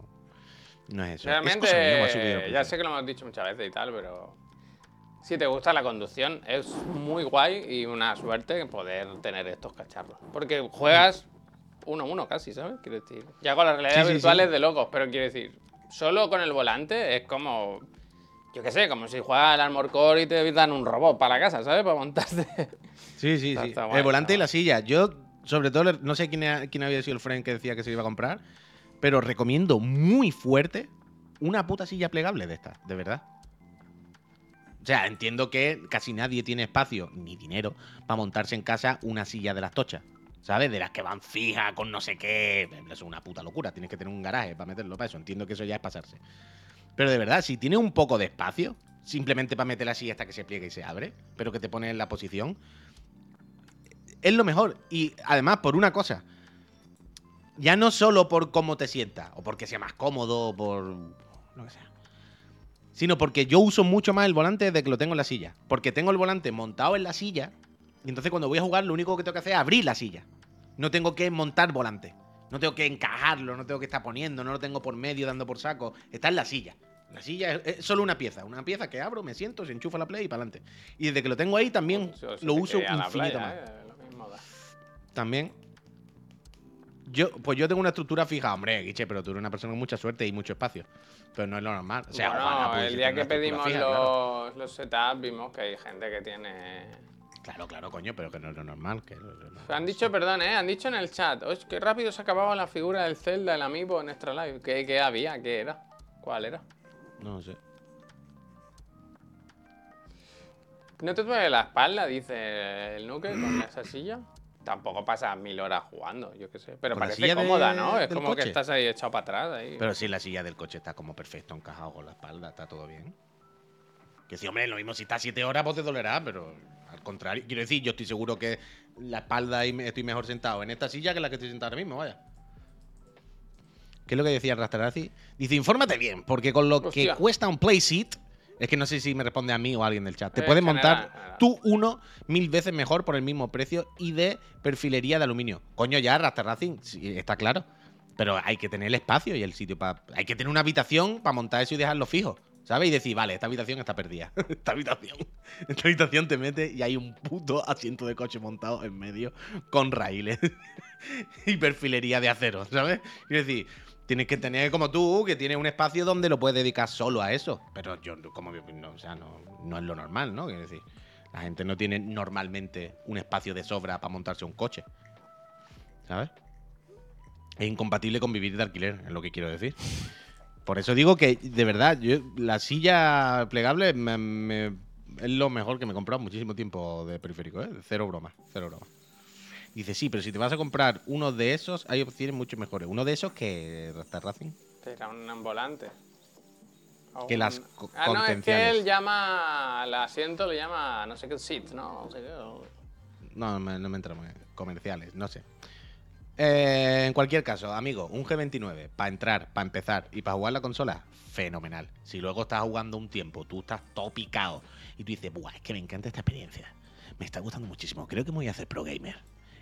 No es eso. Es Realmente, mía, ya sé que lo hemos dicho muchas veces y tal, pero si te gusta la conducción, es muy guay y una suerte poder tener estos cacharros. Porque juegas uno a uno casi, ¿sabes? Quiero decir, ya con las realidades Sí, sí, virtuales sí. de locos, pero quiero decir, solo con el volante es como, yo qué sé, como si juegas al Armor Core y te dan un robot para la casa, ¿sabes? Para montarte. Sí, sí, *laughs* Está- sí. está guay, el volante y la silla. Yo, sobre todo, no sé quién, ha- quién había sido el friend que decía que se iba a comprar, pero recomiendo muy fuerte una puta silla plegable de estas, de verdad. O sea, entiendo que casi nadie tiene espacio ni dinero para montarse en casa una silla de las tochas. ¿Sabes? De las que van fijas con no sé qué. Eso es una puta locura. Tienes que tener un garaje para meterlo para eso. Entiendo que eso ya es pasarse. Pero de verdad, si tienes un poco de espacio, simplemente para meter la silla hasta que se pliegue y se abre, pero que te pone en la posición, es lo mejor. Y además, por una cosa, ya no solo por cómo te sientas, o porque sea más cómodo, o por lo que sea, sino porque yo uso mucho más el volante desde que lo tengo en la silla. Porque tengo el volante montado en la silla, y entonces cuando voy a jugar, lo único que tengo que hacer es abrir la silla. No tengo que montar volante. No tengo que encajarlo, no tengo que estar poniendo, no lo tengo por medio dando por saco. Está en la silla. La silla es, es solo una pieza, una pieza que abro, me siento, se enchufa la play y para adelante. Y desde que lo tengo ahí también lo uso infinito más. ¿eh? También. Yo, pues yo tengo una estructura fija, hombre, Guiche, pero tú eres una persona con mucha suerte y mucho espacio. Pero no es lo normal. O sea, Bueno, ojalá pudiese el día que pedimos fija, claro. los, los setups vimos que hay gente que tiene Claro, claro, coño, pero que no es lo normal. Que no es lo normal. Han dicho, perdón, ¿eh? Han dicho en el chat. "Oye, qué rápido se acababa la figura del Zelda, el amiibo en Extra Live. ¿Qué, qué había? ¿Qué era? ¿Cuál era? No sé. ¿No te duele la espalda? Dice el Nuke con *clears throat* esa silla. Tampoco pasas mil horas jugando, yo qué sé. Pero ¿Con parece de- cómoda, ¿no? Es como que estás ahí echado para atrás. Ahí. Pero si la silla del coche está como perfecto encajado con la espalda, está todo bien. Que sí, hombre, lo mismo si está siete horas, pues te dolerá, pero al contrario. Quiero decir, yo estoy seguro que la espalda y estoy mejor sentado en esta silla que en la que estoy sentado ahora mismo, vaya. ¿Qué es lo que decía Rastarazi? Dice, infórmate bien, porque con lo Hostia. que cuesta un play seat, es que no sé si me responde a mí o a alguien del chat, te Eh, puedes montar tú uno mil veces mejor por el mismo precio y de perfilería de aluminio. Coño, ya, Rastarazi, sí, está claro. Pero hay que tener el espacio y el sitio para. Hay que tener una habitación para montar eso y dejarlo fijo. ¿Sabes? Y decir, vale, esta habitación está perdida. *laughs* esta habitación. Esta habitación te mete y hay un puto asiento de coche montado en medio con raíles. *laughs* y perfilería de acero, ¿sabes? Quiero decir, tienes que tener como tú, que tienes un espacio donde lo puedes dedicar solo a eso. Pero yo, como no, o sea, no, es lo normal, ¿no? Quiero decir, la gente no tiene normalmente un espacio de sobra para montarse un coche. ¿Sabes? Es incompatible con vivir de alquiler, es lo que quiero decir. Por eso digo que, de verdad, yo, la silla plegable me- es lo mejor que me he comprado muchísimo tiempo de periférico, ¿eh? Cero broma, cero broma. Dice, sí, pero si te vas a comprar uno de esos, hay opciones mucho mejores. Uno de esos que Rasta Racing. Era un volante. O Que las co- Ah, no, es que él llama al asiento, le llama no sé qué seat, ¿no? No sé qué. o- No, me- no me entramos en comerciales, no sé. Eh, en cualquier caso, amigo, un G29 para entrar, para empezar y para jugar la consola, fenomenal. Si luego estás jugando un tiempo, tú estás todo picado y tú dices, Buah, es que me encanta esta experiencia. Me está gustando muchísimo. Creo que me voy a hacer pro gamer.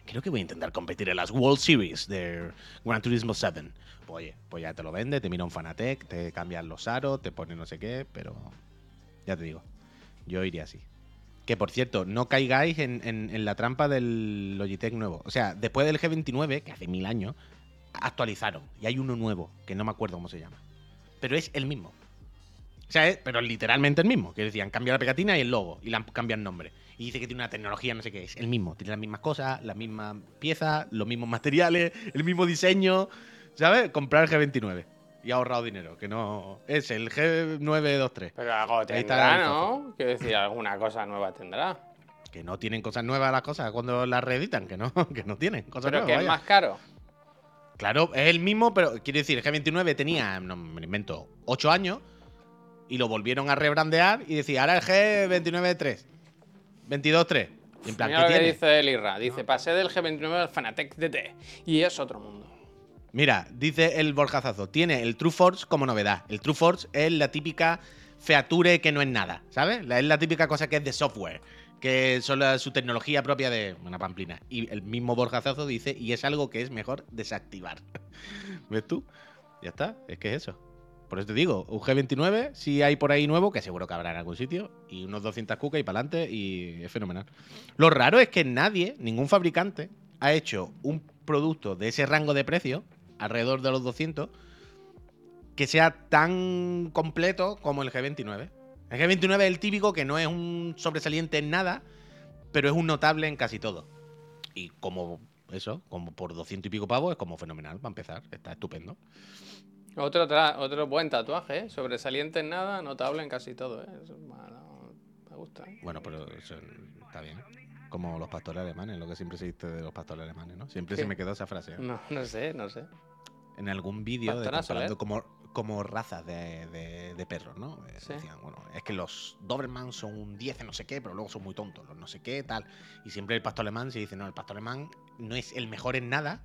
Creo que voy a intentar competir en las World Series de Gran Turismo 7. Pues, oye, pues ya te lo vende, te mira un Fanatec, te cambian los aros, te pone no sé qué, pero ya te digo, yo iría así. Que por cierto, no caigáis en la trampa del Logitech nuevo. O sea, después del G29, que hace mil años, actualizaron. Y hay uno nuevo, que no me acuerdo cómo se llama. Pero es el mismo. O sea, es, pero literalmente el mismo. Que decían, cambia la pegatina y el logo. Y le han cambiado el nombre. Y dice que tiene una tecnología, no sé qué. Es el mismo. Tiene las mismas cosas, las mismas piezas, los mismos materiales, *laughs* el mismo diseño. ¿Sabes? Comprar el G29. Y ha ahorrado dinero. Que no. Es el G923. Pero algo tendrá, ¿no? Quiero decir, alguna cosa nueva tendrá. Que no tienen cosas nuevas las cosas cuando las reeditan. Que no, *laughs* que no tienen cosas Pero nuevas. que es más caro. Claro, es el mismo, pero quiero decir, el G29 tenía, no me invento, 8 años y lo volvieron a rebrandear y decía, ahora el G29.3, 22.3. Y en plan, Mira ¿qué lo que tiene? dice el Irra. Dice, pasé del G29 al Fanatec DT. Y es otro mundo. Mira, dice el Borjazazo, tiene el True Force como novedad. El True Force es la típica feature que no es nada, ¿sabes? Es la típica cosa que es de software, que es solo su tecnología propia de una pamplina. Y el mismo Borjazazo dice, y es algo que es mejor desactivar. *laughs* ¿Ves tú? Ya está, es que es eso. Por eso te digo, un G29, si hay por ahí nuevo, que seguro que habrá en algún sitio, y unos 200 cucas y para adelante, y es fenomenal. Lo raro es que nadie, ningún fabricante, ha hecho un producto de ese rango de precio, alrededor de los 200, que sea tan completo como el G29. El G29 es el típico que no es un sobresaliente en nada, pero es un notable en casi todo. Y como eso, como por 200 y pico pavos, es como fenomenal para empezar. Está estupendo. Otro, otro buen tatuaje, ¿eh? Sobresaliente en nada, notable en casi todo, ¿eh? Eso, bueno, me gusta. ¿eh? Bueno, pero eso está bien. Como los pastores alemanes, lo que siempre se dice de los pastores alemanes, ¿no? Siempre ¿Qué? se me quedó esa frase. ¿eh? No, no sé, no sé. en algún vídeo de comparando ¿eh? como, como razas de, de- de perros, ¿no? Sí. Decían, bueno, es que los Doberman son un 10 en no sé qué, pero luego son muy tontos, los no sé qué, tal. Y siempre el pastor alemán se dice, no, el pastor alemán no es el mejor en nada,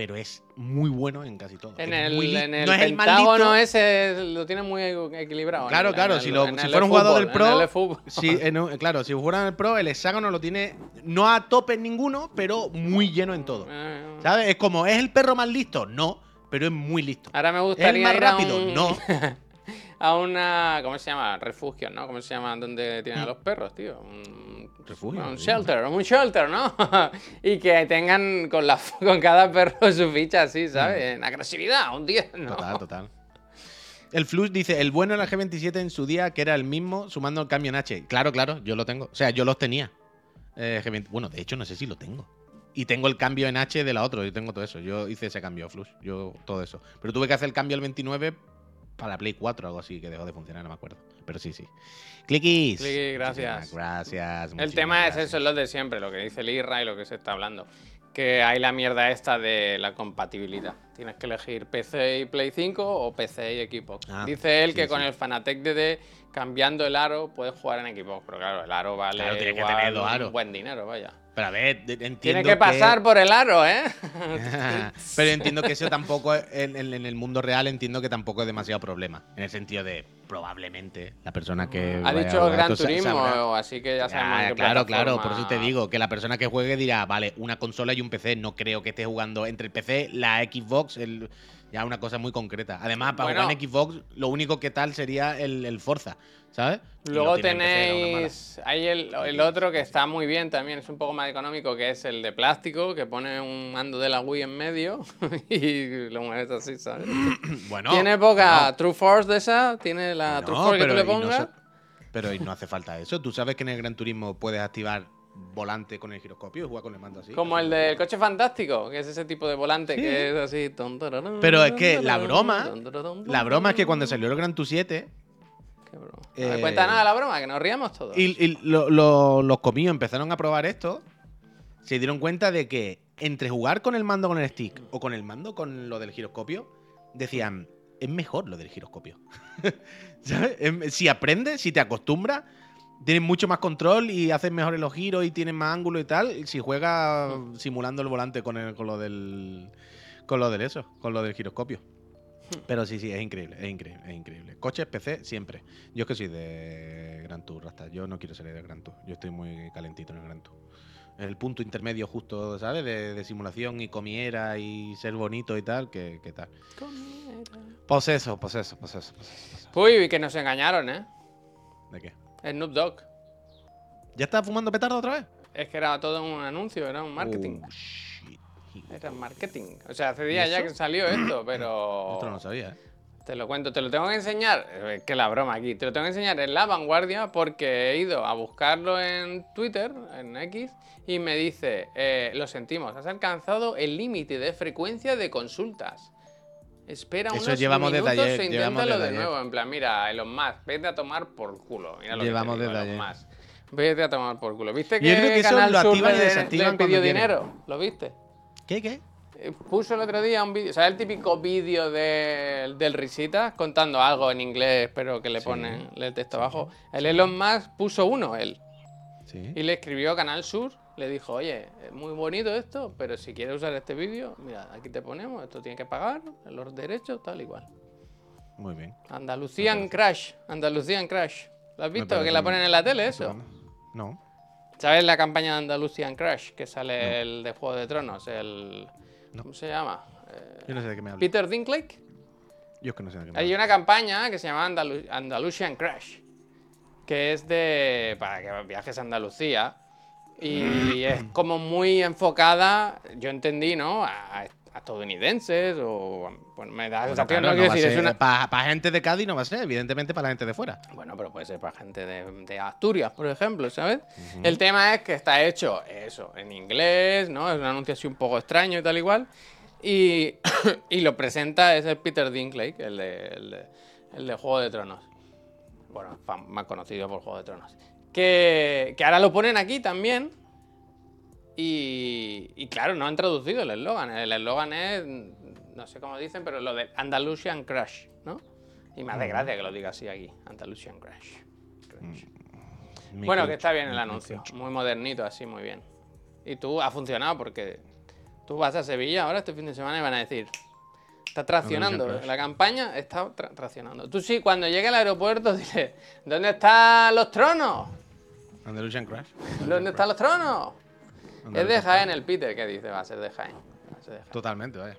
pero es muy bueno en casi todo. En el, muy en el no es el listo. ese lo tiene muy equilibrado. Claro, claro, en si lo- si fuera un jugador del Pro, en un- claro, si fuera el pro, el hexágono lo tiene no a tope en ninguno, pero muy lleno en todo. Eh, ¿Sabes? Es como, ¿es el perro más listo? No, pero es muy listo. Ahora me ¿Es el gustaría más ir a rápido? un- No. *laughs* a una. ¿Cómo se llama? Refugio, ¿no? ¿Cómo se llama? Donde tienen a los perros, tío. Un, Refugio, Un shelter, un shelter, ¿no? *laughs* y que tengan con, la, *laughs* con cada perro su ficha así, ¿sabes? En agresividad, un 10, ¿no? Mm. Total, total. El Flux dice, el bueno era el G27 en su día, que era el mismo, sumando el cambio en H. Claro, claro, yo lo tengo. O sea, yo los tenía. Eh, G20 Bueno, de hecho, no sé si lo tengo. Y tengo el cambio en H de la otra, yo tengo todo eso. Yo hice ese cambio, Flux, yo todo eso. Pero tuve que hacer el cambio al 29 para la Play 4 o algo así, que dejó de funcionar, no me acuerdo. Pero sí, sí. Clickies. Clicky, gracias. Gracias. El tema es eso, es lo de siempre, lo que dice el IRA y lo que se está hablando. Que hay la mierda esta de la compatibilidad. Tienes que elegir PC y Play 5 o PC y Xbox. Ah, dice él sí, que con el Fanatec DD, cambiando el aro, puedes jugar en Xbox. Pero claro, el aro vale Claro, tiene que tener dos un aros. buen dinero, vaya. Pero a ver, entiendo Tiene que pasar por el aro, ¿eh? *laughs* Pero entiendo que eso tampoco, en, en- en el mundo real, entiendo que tampoco es demasiado problema. En el sentido de, probablemente, la persona que. ha dicho jugar Gran Turismo, sabrá. o así que ya sabemos. Ah, qué claro, claro, por eso te digo, que la persona que juegue dirá, vale, una consola y un PC, no creo que esté jugando entre el PC, la Xbox, el, ya una cosa muy concreta. Además, para Bueno. jugar en Xbox, lo único que tal sería el, el Forza, ¿sabes? Luego PC, tenéis. Hay el, el otro que está muy bien también, es un poco más económico, que es el de plástico, que pone un mando de la Wii en medio *laughs* y lo mueves así, ¿sabes? *coughs* Bueno, tiene poca no, True Force de esa, tiene la no, True Force que tú le y no pongas. se- pero y no hace falta eso. Tú sabes que en el Gran Turismo puedes activar volante con el giroscopio y jugar con el mando así. Como el del coche fantástico, que es ese tipo de volante Sí. que es así. Pero es que la broma- La broma es que cuando salió el Gran Tu 7, Qué broma. No me Eh, cuenta nada la broma, que nos riamos todos. Y, y lo- lo- los comíos empezaron a probar esto. Se dieron cuenta de que entre jugar con el mando con el stick o con el mando con lo del giroscopio, decían, es mejor lo del giroscopio. *laughs* ¿Sabes? Em, Si aprendes, si te acostumbras, tienen mucho más control y hacen mejores los giros y tienen más ángulo y tal. Si juega simulando el volante con, el, con lo del. Con lo del eso, con lo del giroscopio. Pero sí, sí, es increíble, es increíble, es increíble. Coches, PC, siempre. Yo es que soy de Gran Tour, hasta. Yo no quiero salir de Gran Tour. Yo estoy muy calentito en el Gran Tour. El punto intermedio justo, ¿sabes? De, de simulación y comiera y ser bonito y tal, que, que tal. Pues eso, pues eso, pues eso, pues eso, pues eso. Uy, que nos engañaron, ¿eh? ¿De qué? Snoop Dogg. ¿Ya está fumando petardo otra vez? Es que era todo un anuncio, era un marketing. Oh, shit. Era marketing. O sea, hace días ¿Y ya que salió esto, *clears throat* pero. Esto no lo sabía, ¿eh? Te lo cuento, te lo tengo que enseñar. Es que la broma aquí. Te lo tengo que enseñar en la vanguardia porque he ido a buscarlo en Twitter, en X, y me dice: eh, Lo sentimos, has alcanzado el límite de frecuencia de consultas. Espera Eso unos llevamos desde minutos ayer, e inténtalo desde de nuevo. En plan, mira, Elon Musk, vete a tomar por culo. Mira lo Llevamos que te digo, desde Elon. Musk. Vete a tomar por culo. ¿Viste que, que Canal lo Sur y le- pidió dinero? ¿Lo viste? ¿Qué, qué? Eh, Puso el otro día un vídeo, ¿sabes el típico vídeo del- del Risita contando algo en inglés, pero que le Sí. ponen el texto abajo? El Elon Musk puso uno, él, Sí. y le escribió Canal Sur, le dijo, oye, es muy bonito esto, pero si quieres usar este vídeo, mira, aquí te ponemos, esto tiene que pagar, los derechos, tal y cual. Muy bien. Andalucían Crash, Andalucían Crash. ¿Lo has visto? Que la ponen en la tele, eso. No. ¿Sabes la campaña de Andalusian Crash? Que sale el de Juego de Tronos, el... No. ¿Cómo se llama? Eh, Yo no sé de qué me hablas. Peter Dinklage. Yo es que no sé de qué me Hay hablas. una campaña que se llama Andalu- Andalusian Crash, que es de para que viajes a Andalucía y es como muy enfocada, yo entendí, ¿no? A, a estadounidenses o bueno, me da la Bueno, sensación, claro, no no quiero va a decir, es ser- una Para gente de Cádiz no va a ser, evidentemente para la gente de fuera. bueno, pero puede ser para gente de, de Asturias, por ejemplo, ¿sabes? El tema es que está hecho eso, en inglés, ¿no? Es un anuncio así un poco extraño y tal igual. Y, *coughs* y lo presenta es el Peter Dinklage, el de, el de, el de Juego de Tronos. Bueno, fan- más conocido por Juego de Tronos. Que, que ahora lo ponen aquí también. Y, y claro, no han traducido el eslogan. El eslogan es, no sé cómo dicen, pero lo de Andalusian Crash, ¿no? Y me hace gracia que lo diga así aquí, Andalusian Crash. Crash. Mi Bueno, que está bien el anuncio, muy modernito, así, muy bien. Y tú, ha funcionado porque tú vas a Sevilla ahora este fin de semana y van a decir, está traccionando, la campaña está tra- traccionando. Tú sí, cuando llegue al aeropuerto, *laughs* dile, ¿dónde están los tronos? Andalusian Crash. ¿Dónde están los tronos? Es de Jaén el Peter, ¿qué dice? Va a ser de Jaén. Va a ser de Jaén. Totalmente, vaya.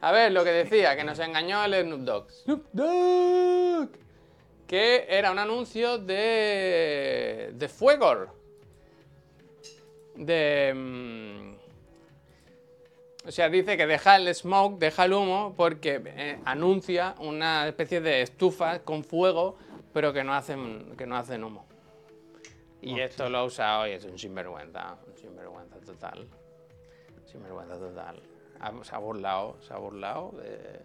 A ver, lo que decía, que nos engañó el Snoop Dogg. Snoop Dogg. Que era un anuncio de. de Fuegor. De. O sea, dice que deja el smoke, deja el humo, porque eh, anuncia una especie de estufa con fuego, pero que no hacen, que no hacen humo. Y esto lo ha usado y es un sinvergüenza, un sinvergüenza total. Sinvergüenza total. Ha- Se ha burlado, se ha burlado de,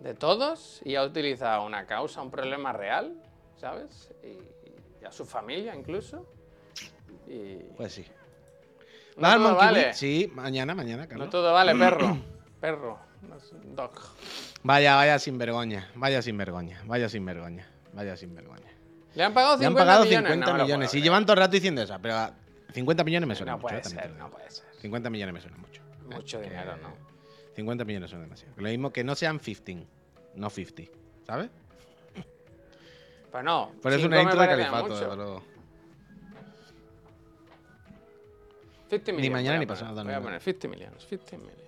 de todos y ha utilizado una causa, un problema real, ¿sabes? Y, y a su familia incluso. Y Pues sí. No ¿Vas al Monkey vale. Week? Sí, mañana, mañana, no Carlos. todo vale, *clears throat* perro. Perro. No es Dog. Vaya, vaya sin vergüenza. Vaya sin vergüenza. Vaya sin vergüenza. Vaya sin vergüenza. Le han pagado Le 50 han pagado millones. 50 No me lo millones. puedo Y llevan todo el rato diciendo eso, pero ah, 50 millones me suena No mucho. puede eh, ser, no puede ser. 50 millones me suena mucho. Mucho que- dinero, ¿no? 50 millones son demasiado. Lo mismo que no sean 15, no 50. ¿Sabes? Pues no. Eso cinco una intro de califato, desde luego. 50 Ni millones. mañana voy ni pasado, Voy a poner 50 millones. 50 millones.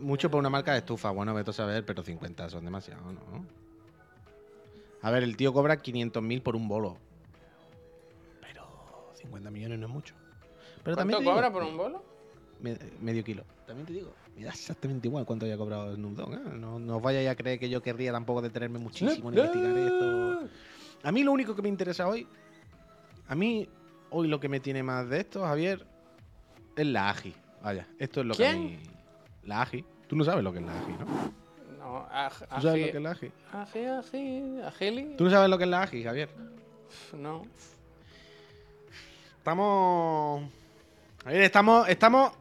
Mucho por una marca de estufa. Bueno, vete a saber, pero 50 son demasiado, ¿no? A ver, el tío cobra 500.000 por un bolo. Pero 50 millones no es mucho. Pero también ¿Cuánto te cobra digo, por un bolo? me- medio kilo. También te digo, me da exactamente igual cuánto haya cobrado Snoop Dogg. ¿eh? No, no os vayáis a creer que yo querría tampoco detenerme muchísimo en investigar esto. A mí lo único que me interesa hoy, a mí hoy lo que me tiene más de esto, Javier, es la AGI. Vaya, esto es lo que a mí... La AGI. Tú no sabes lo que es la AGI, ¿no? No, aj- ¿Tú sabes lo que es la AGI? ají, ají, ajili. ¿Tú no sabes lo que es la AGI, Javier? No. Estamos... Javier, estamos... estamos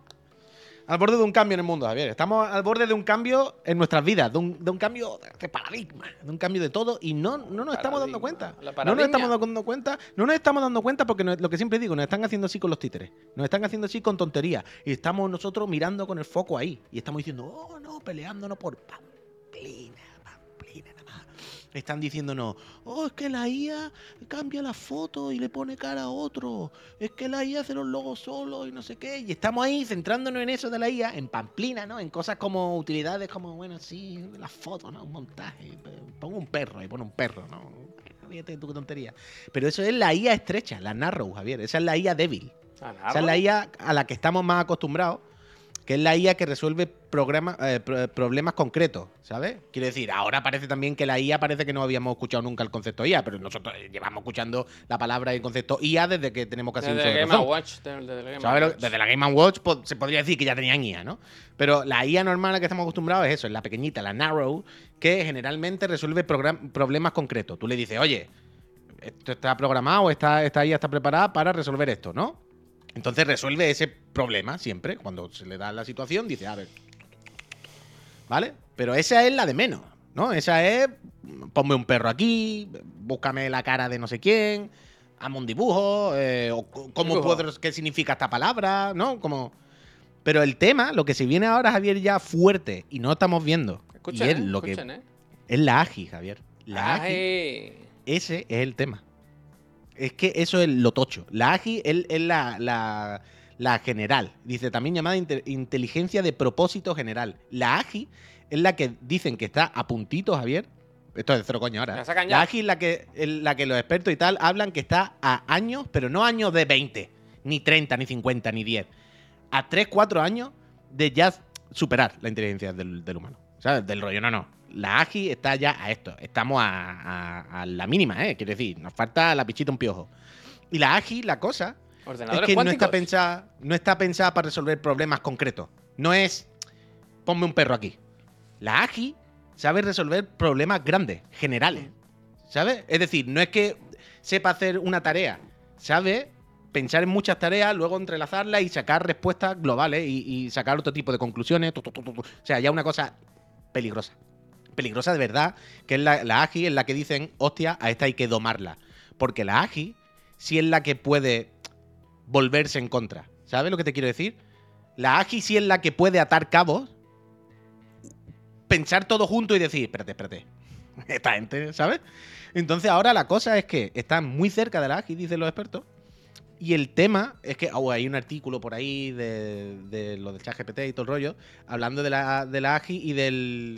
Al borde de un cambio en el mundo, Javier. Estamos al borde de un cambio en nuestras vidas, de un, de un cambio de paradigma, de un cambio de todo y no, no nos estamos dando cuenta. No nos estamos dando cuenta, no nos estamos dando cuenta porque nos- lo que siempre digo, nos están haciendo así con los títeres, nos están haciendo así con tonterías y estamos nosotros mirando con el foco ahí y estamos diciendo, oh no, peleándonos por pamplina. Están diciéndonos, oh, es que la IA cambia la foto y le pone cara a otro. Es que la IA hace los logos solo y no sé qué. Y estamos ahí centrándonos en eso de la IA, en pamplina, ¿no? En cosas como utilidades como, bueno, sí, las fotos, ¿no? Un montaje. Pongo un perro y pone un perro, ¿no? Fíjate tu tontería. Pero eso es la IA estrecha, la narrow, Javier. Esa es la IA débil. Esa es la IA a la que estamos más acostumbrados, que es la IA que resuelve programa- eh, pro- problemas concretos, ¿sabes? Quiero decir, ahora parece también que la IA parece que no habíamos escuchado nunca el concepto IA, pero nosotros eh, llevamos escuchando la palabra y el concepto IA desde que tenemos casi Desde de Game razón. Watch. Desde, desde Game ¿Sabes lo- Watch. Desde la Game Watch po- se podría decir que ya tenían IA, ¿no? Pero la IA normal a la que estamos acostumbrados es eso, es la pequeñita, la narrow, que generalmente resuelve problemas concretos. Tú le dices, oye, esto está programado, esta, esta IA está preparada para resolver esto, ¿no? Entonces resuelve ese problema siempre. Cuando se le da la situación, dice, a ver. ¿Vale? Pero esa es la de menos, ¿no? Esa es, ponme un perro aquí, búscame la cara de no sé quién, hazme un dibujo, eh, o cómo Dibujo. puedo, qué significa esta palabra, ¿no? Como... Pero el tema, lo que se viene ahora, Javier, ya fuerte, y no estamos viendo, Escuchen, y es eh, lo que escuchen, eh. es la AGI, Javier. La AGI ese es el tema. Es que eso es lo tocho. La AGI es, es la, la- la general. Dice también llamada inte- inteligencia de propósito general. La AGI es la que dicen que está a puntito, Javier. Esto es de cero coño ahora. La ¿eh? La AGI es la que, es la que los expertos y tal hablan que está a años, pero no años de 20, ni 30, ni 50, ni 10. A 3, 4 años de ya superar la inteligencia del, del humano. ¿Sabes? Del rollo, no, no. La AGI está ya a esto. Estamos a, a- a la mínima, ¿eh? Quiero decir, nos falta la pichita un piojo. Y la AGI, la cosa, es que no está, pensada, no está pensada para resolver problemas concretos. No es, ponme un perro aquí. La AGI sabe resolver problemas grandes, generales. ¿Sabes? Es decir, no es que sepa hacer una tarea, sabe pensar en muchas tareas, luego entrelazarlas y sacar respuestas globales y, y sacar otro tipo de conclusiones. tu, tu, tu, tu, tu. O sea, ya una cosa peligrosa. Peligrosa de verdad, que es la, AGI, es la que dicen, hostia, a esta hay que domarla. Porque la AGI sí es la que puede volverse en contra. ¿Sabes lo que te quiero decir? La AGI sí es la que puede atar cabos, pensar todo junto y decir, espérate, espérate. *laughs* Esta gente, ¿sabes? Entonces ahora la cosa es que están muy cerca de la AGI, dicen los expertos. Y el tema es que oh, hay un artículo por ahí de, de lo del ChatGPT y todo el rollo, hablando de la, de la AGI y del.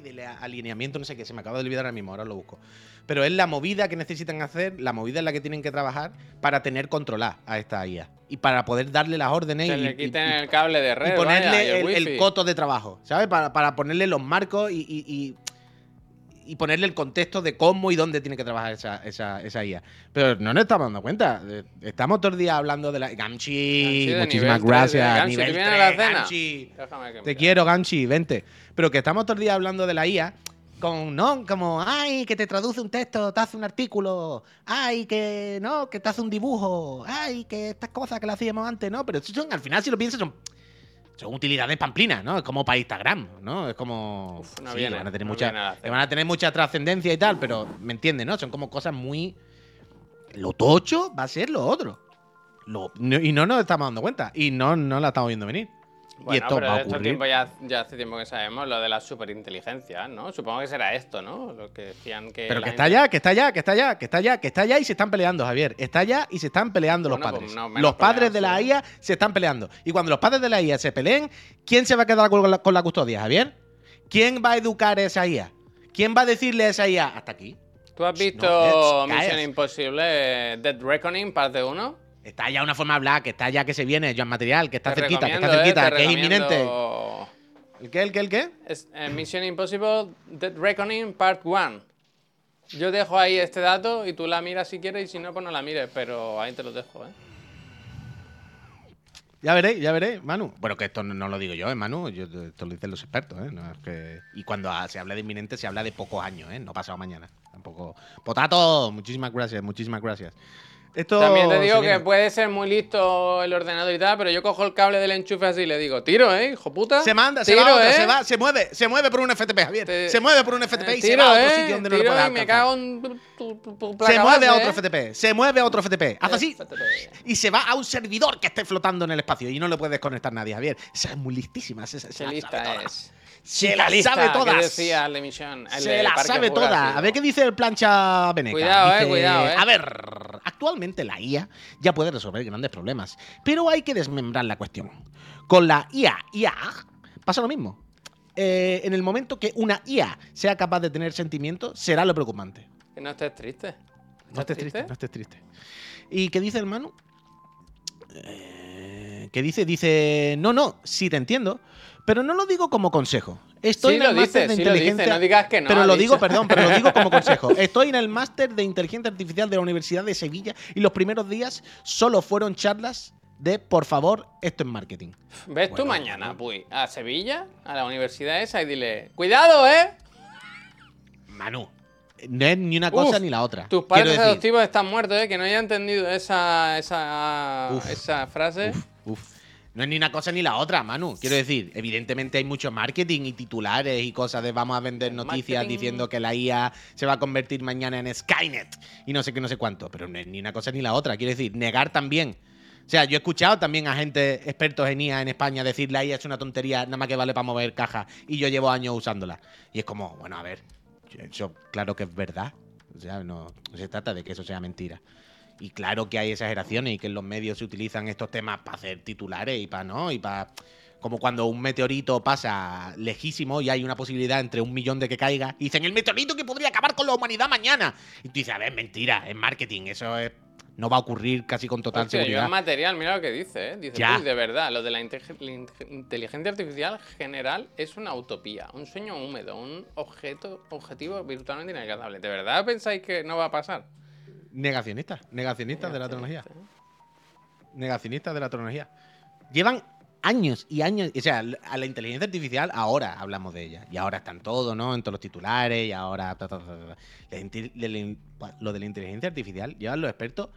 Ay, del alineamiento, no sé qué, se me acaba de olvidar ahora mismo, ahora lo busco. Pero es la movida que necesitan hacer, la movida en la que tienen que trabajar para tener controlada a esta IA. Y para poder darle las órdenes y, le y- quiten y- el cable de red. y ponerle vaya, y el, coto de trabajo, ¿sabes? Para, para ponerle los marcos y, y- y- ponerle el contexto de cómo y dónde tiene que trabajar esa, esa, esa IA. Pero no nos estamos dando cuenta. Eh, Estamos todo el día hablando de la. Gamchi, Gamchi muchísimas gracias. Gamchi, ¿te nivel viene a la 3, cena? Gamchi. Déjame que Te mire. quiero, Gamchi, vente. Pero que estamos todo el día hablando de la IA con, ¿no? Como, ay, que te traduce un texto, te hace un artículo, ay, que, ¿no? Que te hace un dibujo, ay, que estas cosas que le hacíamos antes, ¿no? Pero son, al final, si lo piensas, son, son utilidades pamplinas, ¿no? Es como para Instagram, ¿no? Es como... Uf, no sí, viene, van a tener no mucha, van a tener mucha trascendencia y tal, pero, ¿me entiendes, no? Son como cosas muy... Lo tocho va a ser lo otro. Lo- y no nos estamos dando cuenta. Y no, no la estamos viendo venir. Bueno, y esto pero va a de estos ocurrir. tiempos ya, ya hace tiempo que sabemos lo de la superinteligencia, ¿no? Supongo que será esto, ¿no? Lo que decían que. Pero que está ya, que está ya, que está ya, que está ya, que está ya y se están peleando, Javier. Está ya y se están peleando los padres. pues no, menos los padres de la IA se están peleando. Y cuando los padres de la IA se peleen, ¿quién se va a quedar con la, con la custodia, Javier? ¿Quién va a educar a esa IA? ¿Quién va a decirle a esa IA hasta aquí? ¿Tú has visto No, it's- Mission eh, Dead Reckoning, parte 1? Está ya una forma black, que está ya que se viene, Joan Material, que está Te cerquita, que está eh, cerquita, te que es inminente. ¿El qué, el qué, el qué? Es, eh, Mission Impossible Dead Reckoning Part 1. Yo dejo ahí este dato y tú la miras si quieres y si no, pues no la mires, pero ahí te lo dejo, ¿eh? Ya veréis, ya veréis, Manu. Bueno, que esto no, no lo digo yo, ¿eh, Manu. Yo, esto lo dicen los expertos, ¿eh? No es que... Y cuando ah, se habla de inminente, se habla de pocos años, ¿eh? No pasado mañana. Tampoco. Potato, muchísimas gracias, muchísimas gracias. Esto También te se digo que puede ser muy listo el ordenador y tal, pero yo cojo el cable del enchufe así y le digo, tiro, ¿eh, hijo puta? Se manda, se tiro, va, a otra, ¿eh? se va, se mueve, se mueve por un FTP, Javier. Te- Se mueve por un FTP y Eh, se tiro, va a otro ¿eh? sitio donde no lo y me cago en tu- tu- tu- tu Se mueve a otro ¿eh? FTP, se mueve a otro FTP. Haz así FTP. y se va a un servidor que esté flotando en el espacio y no le puedes conectar nadie, Javier. Esa es muy listísima. Se, se Qué la lista es. Se la sabe ¿qué todas. decía el Misión? El Se la sabe toda. Jurásico. A ver qué dice el plancha Beneca. Cuidado, eh, cuidado, eh. A ver, actualmente la IA ya puede resolver grandes problemas, pero hay que desmembrar la cuestión. Con la IA, IA pasa lo mismo. Eh, en el momento que una IA sea capaz de tener sentimientos, será lo preocupante. Que no estés triste. No estés triste, no estés triste. ¿Y qué dice el Manu? Eh, ¿Qué dice? Dice, no, no, sí te entiendo, pero no lo digo como consejo. Estoy Sí en lo el máster dice, de sí lo dice, inteligencia. no digas que no, Pero lo dicho. digo, perdón, pero lo digo como *laughs* consejo. Estoy en el máster de inteligencia artificial de la Universidad de Sevilla y los primeros días solo fueron charlas de, por favor, esto es marketing. ¿Ves tú Bueno, mañana, Puy, a Sevilla, a la universidad esa y dile, cuidado, ¿eh? Manu, no es ni una cosa Uf, ni la otra. Tus padres decir, adoptivos están muertos, ¿eh? Que no haya entendido esa, esa, Uf, esa frase. Uf, uf. No es ni una cosa ni la otra, Manu. Quiero decir, evidentemente hay mucho marketing y titulares y cosas de vamos a vender noticias Marketing. diciendo que la IA se va a convertir mañana en Skynet y no sé qué, no sé cuánto. Pero no es ni una cosa ni la otra. Quiero decir, negar también. O sea, yo he escuchado también a gente expertos en IA en España decir la IA es una tontería, nada más que vale para mover cajas y yo llevo años usándola. Y es como, bueno, a ver, eso claro que es verdad. O sea, no, no se trata de que eso sea mentira. Y claro que hay exageraciones y que en los medios se utilizan estos temas para hacer titulares y para no, y para. Como cuando un meteorito pasa lejísimo y hay una posibilidad entre un millón de que caiga. Y dicen, el meteorito que podría acabar con la humanidad mañana. Y tú dices, a ver, mentira, es marketing. Eso es- no va a ocurrir casi con total Hostia, seguridad. material, mira lo que dice, ¿eh? Dice, Ya. "Uy, de verdad, lo de la inte- la inte- inteligencia artificial general es una utopía, un sueño húmedo, un objeto, objetivo virtualmente inalcanzable. ¿De verdad pensáis que no va a pasar? Negacionistas, negacionistas de la tecnología. Negacionistas de la tecnología. Llevan años y años. O sea, a la inteligencia artificial ahora hablamos de ella. Y ahora están todos, ¿no? En todos los titulares y ahora. ta, ta, ta. La lo de la inteligencia artificial llevan los expertos,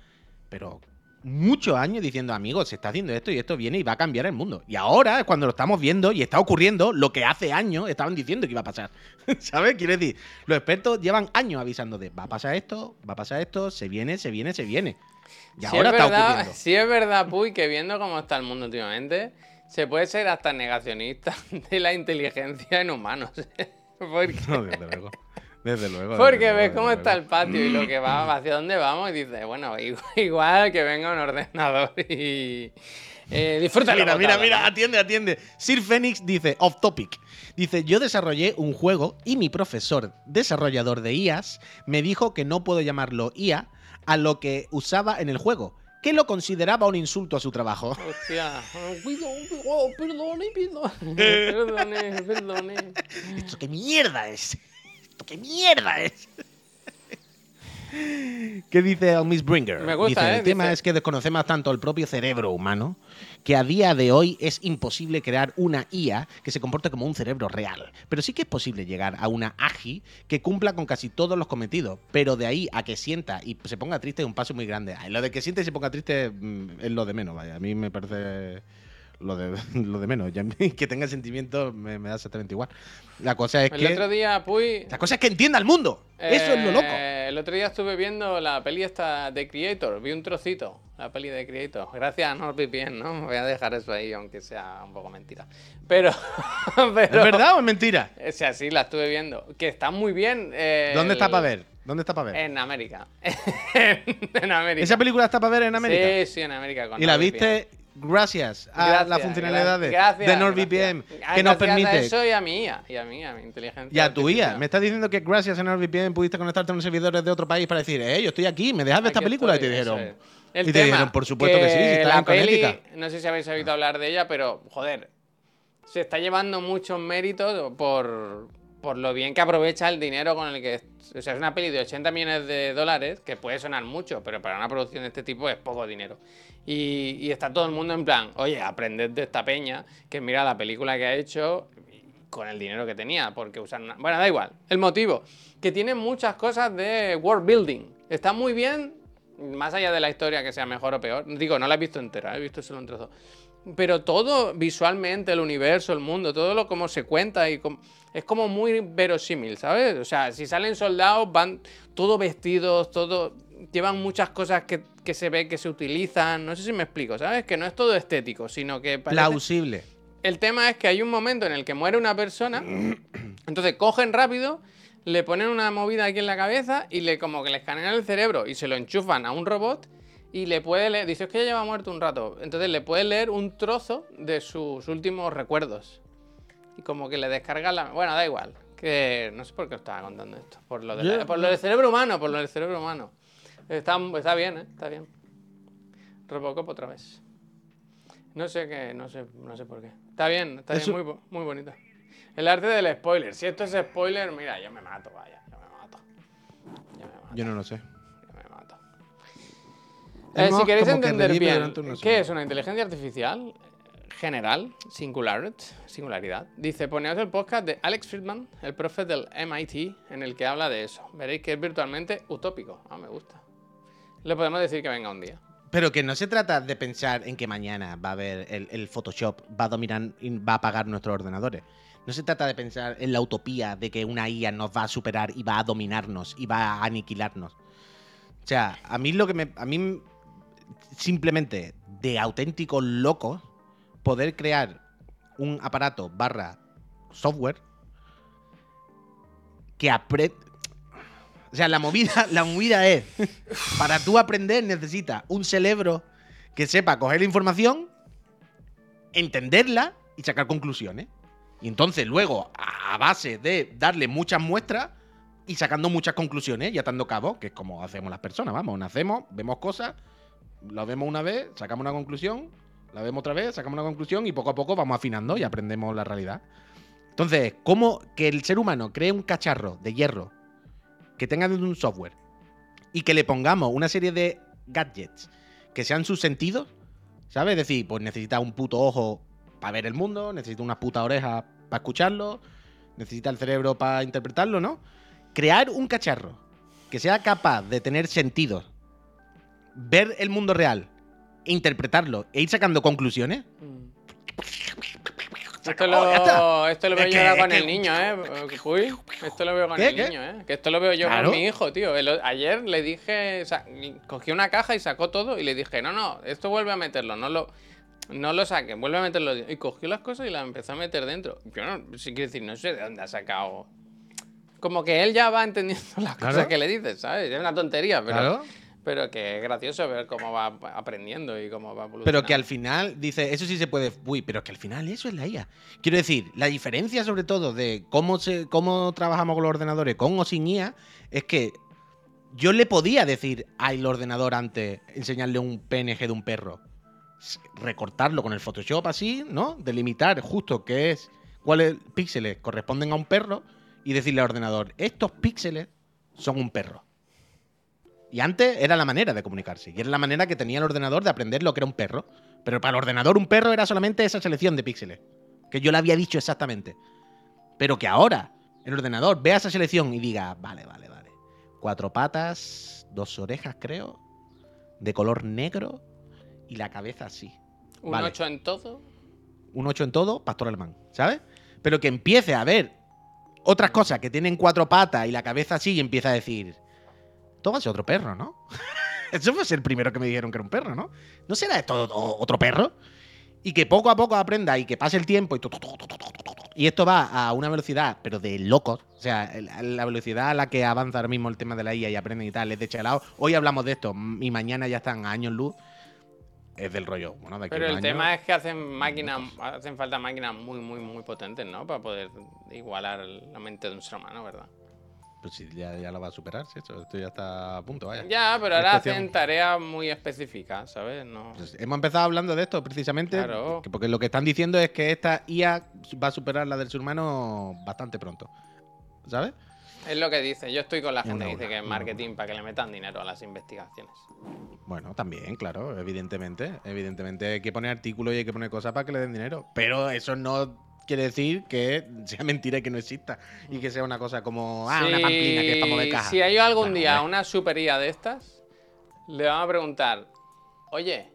pero muchos años diciendo, amigos, se está haciendo esto y esto viene y va a cambiar el mundo. Y ahora es cuando lo estamos viendo y está ocurriendo lo que hace años estaban diciendo que iba a pasar. *laughs* ¿Sabes? Quiero decir, los expertos llevan años avisando de, va a pasar esto, va a pasar esto, se viene, se viene, se viene. Y Si ahora es está verdad, ocurriendo. Si es verdad, Puy, que viendo cómo está el mundo últimamente, se puede ser hasta negacionista *laughs* de la inteligencia en humanos. *laughs* Porque, No, desde luego. Desde luego. porque desde ves luego, cómo está el patio y lo que va, hacia dónde vamos, y dices, bueno, *laughs* igual, que venga un ordenador *laughs* y. Eh, disfruta Mira, mira, mira, atiende, atiende. Sir Phoenix dice, off topic. Dice, yo desarrollé un juego y mi profesor desarrollador de IAs me dijo que no puedo llamarlo IA a lo que usaba en el juego, que lo consideraba un insulto a su trabajo. *laughs* Hostia, oh, perdone, perdone, perdone, perdone. ¿Esto qué mierda es? ¿Esto qué mierda es? *laughs* ¿Qué dice el Miss Bringer? Me gusta, dice, ¿eh? El tema Dice- es que desconocemos tanto el propio cerebro humano que a día de hoy es imposible crear una IA que se comporte como un cerebro real. Pero sí que es posible llegar a una AGI que cumpla con casi todos los cometidos. Pero de ahí a que sienta y se ponga triste es un paso muy grande. Lo de que sienta y se ponga triste mm, es lo de menos, vaya. A mí me parece lo de, *laughs* lo de menos. Ya *laughs* que tenga sentimientos me, me da exactamente igual. La cosa es El que... otro día, Puy. La cosa es que entienda el mundo. Eso es lo loco. Eh, El otro día estuve viendo la peli esta de Creator, vi un trocito, la peli de Creator. Gracias a NordVPN, ¿no? Voy a dejar eso ahí, aunque sea un poco mentira. Pero. *laughs* pero ¿Es verdad o es mentira? O sea, sí, la estuve viendo. Que está muy bien. eh, ¿Dónde está el- para ver? ¿Dónde está para ver? En América. en América. ¿Esa película está para ver en América? Sí, sí, en América. con y la viste gracias a Gracias, las funcionalidades gracias, de NordVPN gracias. que nos gracias a permite. eso y a mi IA, y a mi mi inteligencia. Y a tu IA. Me estás diciendo que gracias a NordVPN pudiste conectarte a unos servidores de otro país para decir, eh, yo estoy aquí, ¿me dejas ver esta película? estoy, y te dijeron. es. El y te tema, dijeron, por supuesto que, sí, si estás la en Connecticut. peli, no sé si habéis oído hablar de ella, pero joder, se está llevando muchos méritos por, por lo bien que aprovecha el dinero con el que... O sea, es una peli de 80 millones de dólares, que puede sonar mucho, pero para una producción de este tipo es poco dinero. Y, y está todo el mundo en plan, oye, aprended de esta peña, que mira la película que ha hecho con el dinero que tenía, porque usar una... Bueno, da igual. El motivo, que tiene muchas cosas de world building. Está muy bien Más allá de la historia que sea mejor o peor. Digo, no la he visto entera, he visto solo un trozo. Pero todo visualmente, el universo, el mundo, todo lo como se cuenta y como, es como muy verosímil, ¿sabes? O sea, si salen soldados, van todos vestidos, todo, llevan muchas cosas que, que se ve que se utilizan. No sé si me explico, ¿sabes? Que no es todo estético, sino que parece- Plausible. el tema es que hay un momento en el que muere una persona, *clears throat* entonces cogen rápido, le ponen una movida aquí en la cabeza y le como que le escanean el cerebro y se lo enchufan a un robot y le puede leer, dice, es que ya lleva muerto un rato, entonces le puede leer un trozo de sus últimos recuerdos. Y como que le descarga la... Bueno, da igual, que no sé por qué os estaba contando esto, por lo, de la- por lo del cerebro humano, por lo del cerebro humano. Está, está bien, ¿eh? Está bien. Robocop otra vez. No sé qué, no sé, no sé por qué. Está bien, está Eso- bien, muy, muy bonita. El arte del spoiler. Si esto es spoiler, mira, yo me mato, vaya, yo me mato. Yo me mato, Yo no lo sé. yo me mato. Eh, si queréis entender bien, ¿qué es una inteligencia artificial general, singular, singularidad? Dice, poneos el podcast de Alex Friedman, el profe del MIT, en el que habla de eso. Veréis que es virtualmente utópico. Ah, me gusta. Le podemos decir que venga un día. Pero que no se trata de pensar en que mañana va a haber el, Photoshop, va a dominar y va a apagar nuestros ordenadores. No se trata de pensar en la utopía de que una IA nos va a superar y va a dominarnos y va a aniquilarnos. O sea, a mí lo que me. A mí simplemente de auténtico loco poder crear un aparato barra software que aprende. O sea, la movida, la movida es. Para tú aprender necesitas un cerebro que sepa coger la información, entenderla y sacar conclusiones. Y entonces luego, a base de darle muchas muestras y sacando muchas conclusiones y atando cabos, que es como hacemos las personas, vamos, nacemos, vemos cosas, la vemos una vez, sacamos una conclusión, la vemos otra vez, sacamos una conclusión y poco a poco vamos afinando y aprendemos la realidad. Entonces, ¿cómo que el ser humano cree un cacharro de hierro que tenga un software y que le pongamos una serie de gadgets que sean sus sentidos? ¿Sabes? Es decir, pues necesita un puto ojo para ver el mundo, necesita unas putas orejas para escucharlo, necesita el cerebro para interpretarlo, ¿no? Crear un cacharro que sea capaz de tener sentidos, ver el mundo real, interpretarlo e ir sacando conclusiones. Esto lo, esto lo veo Es yo que- ahora con que- el niño, ¿eh? *laughs* Uy, esto lo veo con ¿Qué, el qué? niño, ¿eh? Que esto lo veo yo Claro. con mi hijo, tío. El- ayer le dije, sa- cogí una caja y sacó todo y le dije, no, no, esto vuelve a meterlo, no lo, no lo saques, vuelve a meterlo. Y cogió las cosas y las empezó a meter dentro. Yo no, sí quiero decir, no sé de dónde ha sacado. Como que él ya va entendiendo *laughs* las Claro. cosas que le dices, ¿sabes? Es una tontería, pero, Claro. Pero que es gracioso ver cómo va aprendiendo y cómo va evolucionando. Pero que al final, dice, eso sí se puede. Uy, pero que al final eso es la IA. Quiero decir, la diferencia sobre todo de cómo, se, cómo trabajamos con los ordenadores con o sin IA es que yo le podía decir al ordenador antes, enseñarle un PNG de un perro, recortarlo con el Photoshop así, ¿no? Delimitar justo qué es, cuáles píxeles corresponden a un perro y decirle al ordenador, estos píxeles son un perro. Y antes era la manera de comunicarse. Y era la manera que tenía el ordenador de aprender lo que era un perro. Pero para el ordenador un perro era solamente esa selección de píxeles. Que yo le había dicho exactamente. Pero que ahora el ordenador vea esa selección y diga, vale, vale, vale. Cuatro patas, dos orejas creo, de color negro y la cabeza así. Un vale. 8 en todo. Un 8 en todo, pastor alemán, ¿sabes? Pero que empiece a ver otras cosas que tienen cuatro patas y la cabeza así y empieza a decir, tómase otro perro, ¿no? *laughs* Eso fue el primero que me dijeron que era un perro, ¿no? ¿No será esto otro perro? Y que poco a poco aprenda y que pase el tiempo y tu, y esto va a una velocidad, pero de locos. O sea, la velocidad a la que avanza ahora mismo el tema de la IA y aprenden y tal, es de este chalado. Hoy hablamos de esto y mañana ya están a años luz. Es del rollo. Bueno, pero el tema es que hacen máquinas, hacen falta máquinas muy, muy, muy potentes, ¿no? Para poder igualar la mente de un ser humano, ¿verdad? Pues sí, ya, ya lo va a superar, sí, esto, esto ya está a punto, vaya. Ya, pero ahora cuestión- hacen tareas muy específicas, ¿sabes? No. Pues hemos empezado hablando de esto precisamente Claro. que- porque lo que están diciendo es que esta IA va a superar la del ser humano bastante pronto. ¿Sabes? Es lo que dice. Yo estoy con la gente que dice que es marketing para que le metan dinero a las investigaciones. Bueno, también, claro, evidentemente. Evidentemente hay que poner artículos y hay que poner cosas para que le den dinero. Pero eso no quiere decir que *laughs* sea mentira y que no exista. Y que sea una cosa como, ah, una pamplina que es para mover caja. Si hay algún Bueno, día una super IA de estas, Le vamos a preguntar, oye,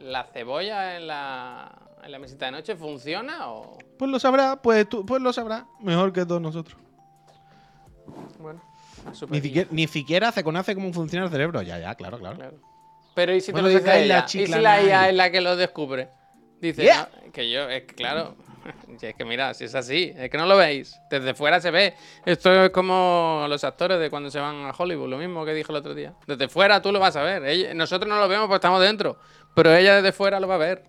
¿la cebolla en la, en la mesita de noche funciona o...? Pues lo sabrá, pues tú, pues lo sabrá. Mejor que todos nosotros. Bueno, Ni siquiera, ni siquiera se conoce cómo funciona el cerebro. Ya, ya, claro, claro. claro. Pero ¿y si Bueno, te lo dice sacáis la ella? ¿Y si la IA es la que lo descubre? Dice, Yeah. "No, que yo, es que claro, si es que mira, si es así, es que no lo veis. Desde fuera se ve. Esto es como los actores de cuando se van a Hollywood, lo mismo que dije el otro día. Desde fuera tú lo vas a ver. Nosotros no lo vemos porque estamos dentro, pero ella desde fuera lo va a ver.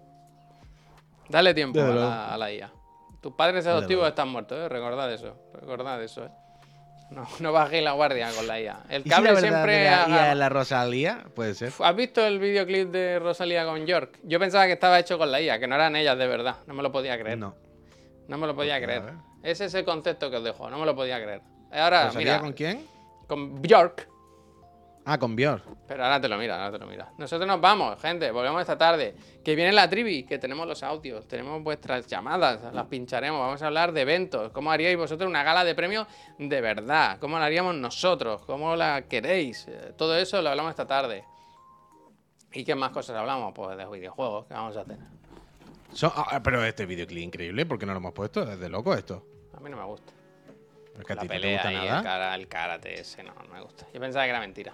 Dale tiempo a la, a la IA. Tus padres adoptivos están muertos, ¿eh? recordad eso. Recordad eso, ¿eh? No, no bajéis la guardia con la IA. El ¿Y si cable siempre de la IA es la Rosalía? Puede ser. ¿Has visto el videoclip de Rosalía con York? Yo pensaba que estaba hecho con la IA, que no eran ellas de verdad. No me lo podía creer. No, No. me lo podía a creer. Ese es el concepto que os dejo. No me lo podía creer. Ahora, ¿Rosalía mira, con quién? con Bjork. Ah, con Björk. Pero ahora te lo mira, ahora te lo mira. Nosotros nos vamos, gente. Volvemos esta tarde. Que viene la trivi, que tenemos los audios, tenemos vuestras llamadas, las pincharemos. Vamos a hablar de eventos. ¿Cómo haríais vosotros una gala de premios de verdad? ¿Cómo la haríamos nosotros? ¿Cómo la queréis? Eh, Todo eso lo hablamos esta tarde. ¿Y qué más cosas hablamos? Pues de videojuegos, ¿qué vamos a hacer? So- ah, pero este videoclip increíble, ¿por qué no lo hemos puesto? Es de loco esto. A mí no me gusta. Que a La ti no te pelea gusta y el, nada. cara, el karate ese, no, no me gusta. Yo pensaba que era mentira.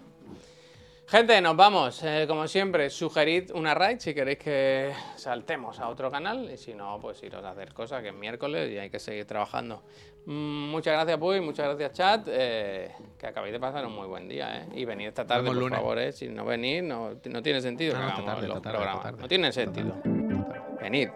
Gente, nos vamos. Eh, como siempre, sugerid una raid si queréis que saltemos a otro canal. Y si no, pues iros a hacer cosas, que es miércoles y hay que seguir trabajando. Mm, muchas gracias, Puy. Muchas gracias, chat. eh, que acabéis de pasar un muy buen día. ¿eh? Y venid esta tarde, por lunes. favor. ¿eh? Si no venís, no, no tiene sentido No, que hagamos tarde, los tarde, programas. No tiene sentido. Venid.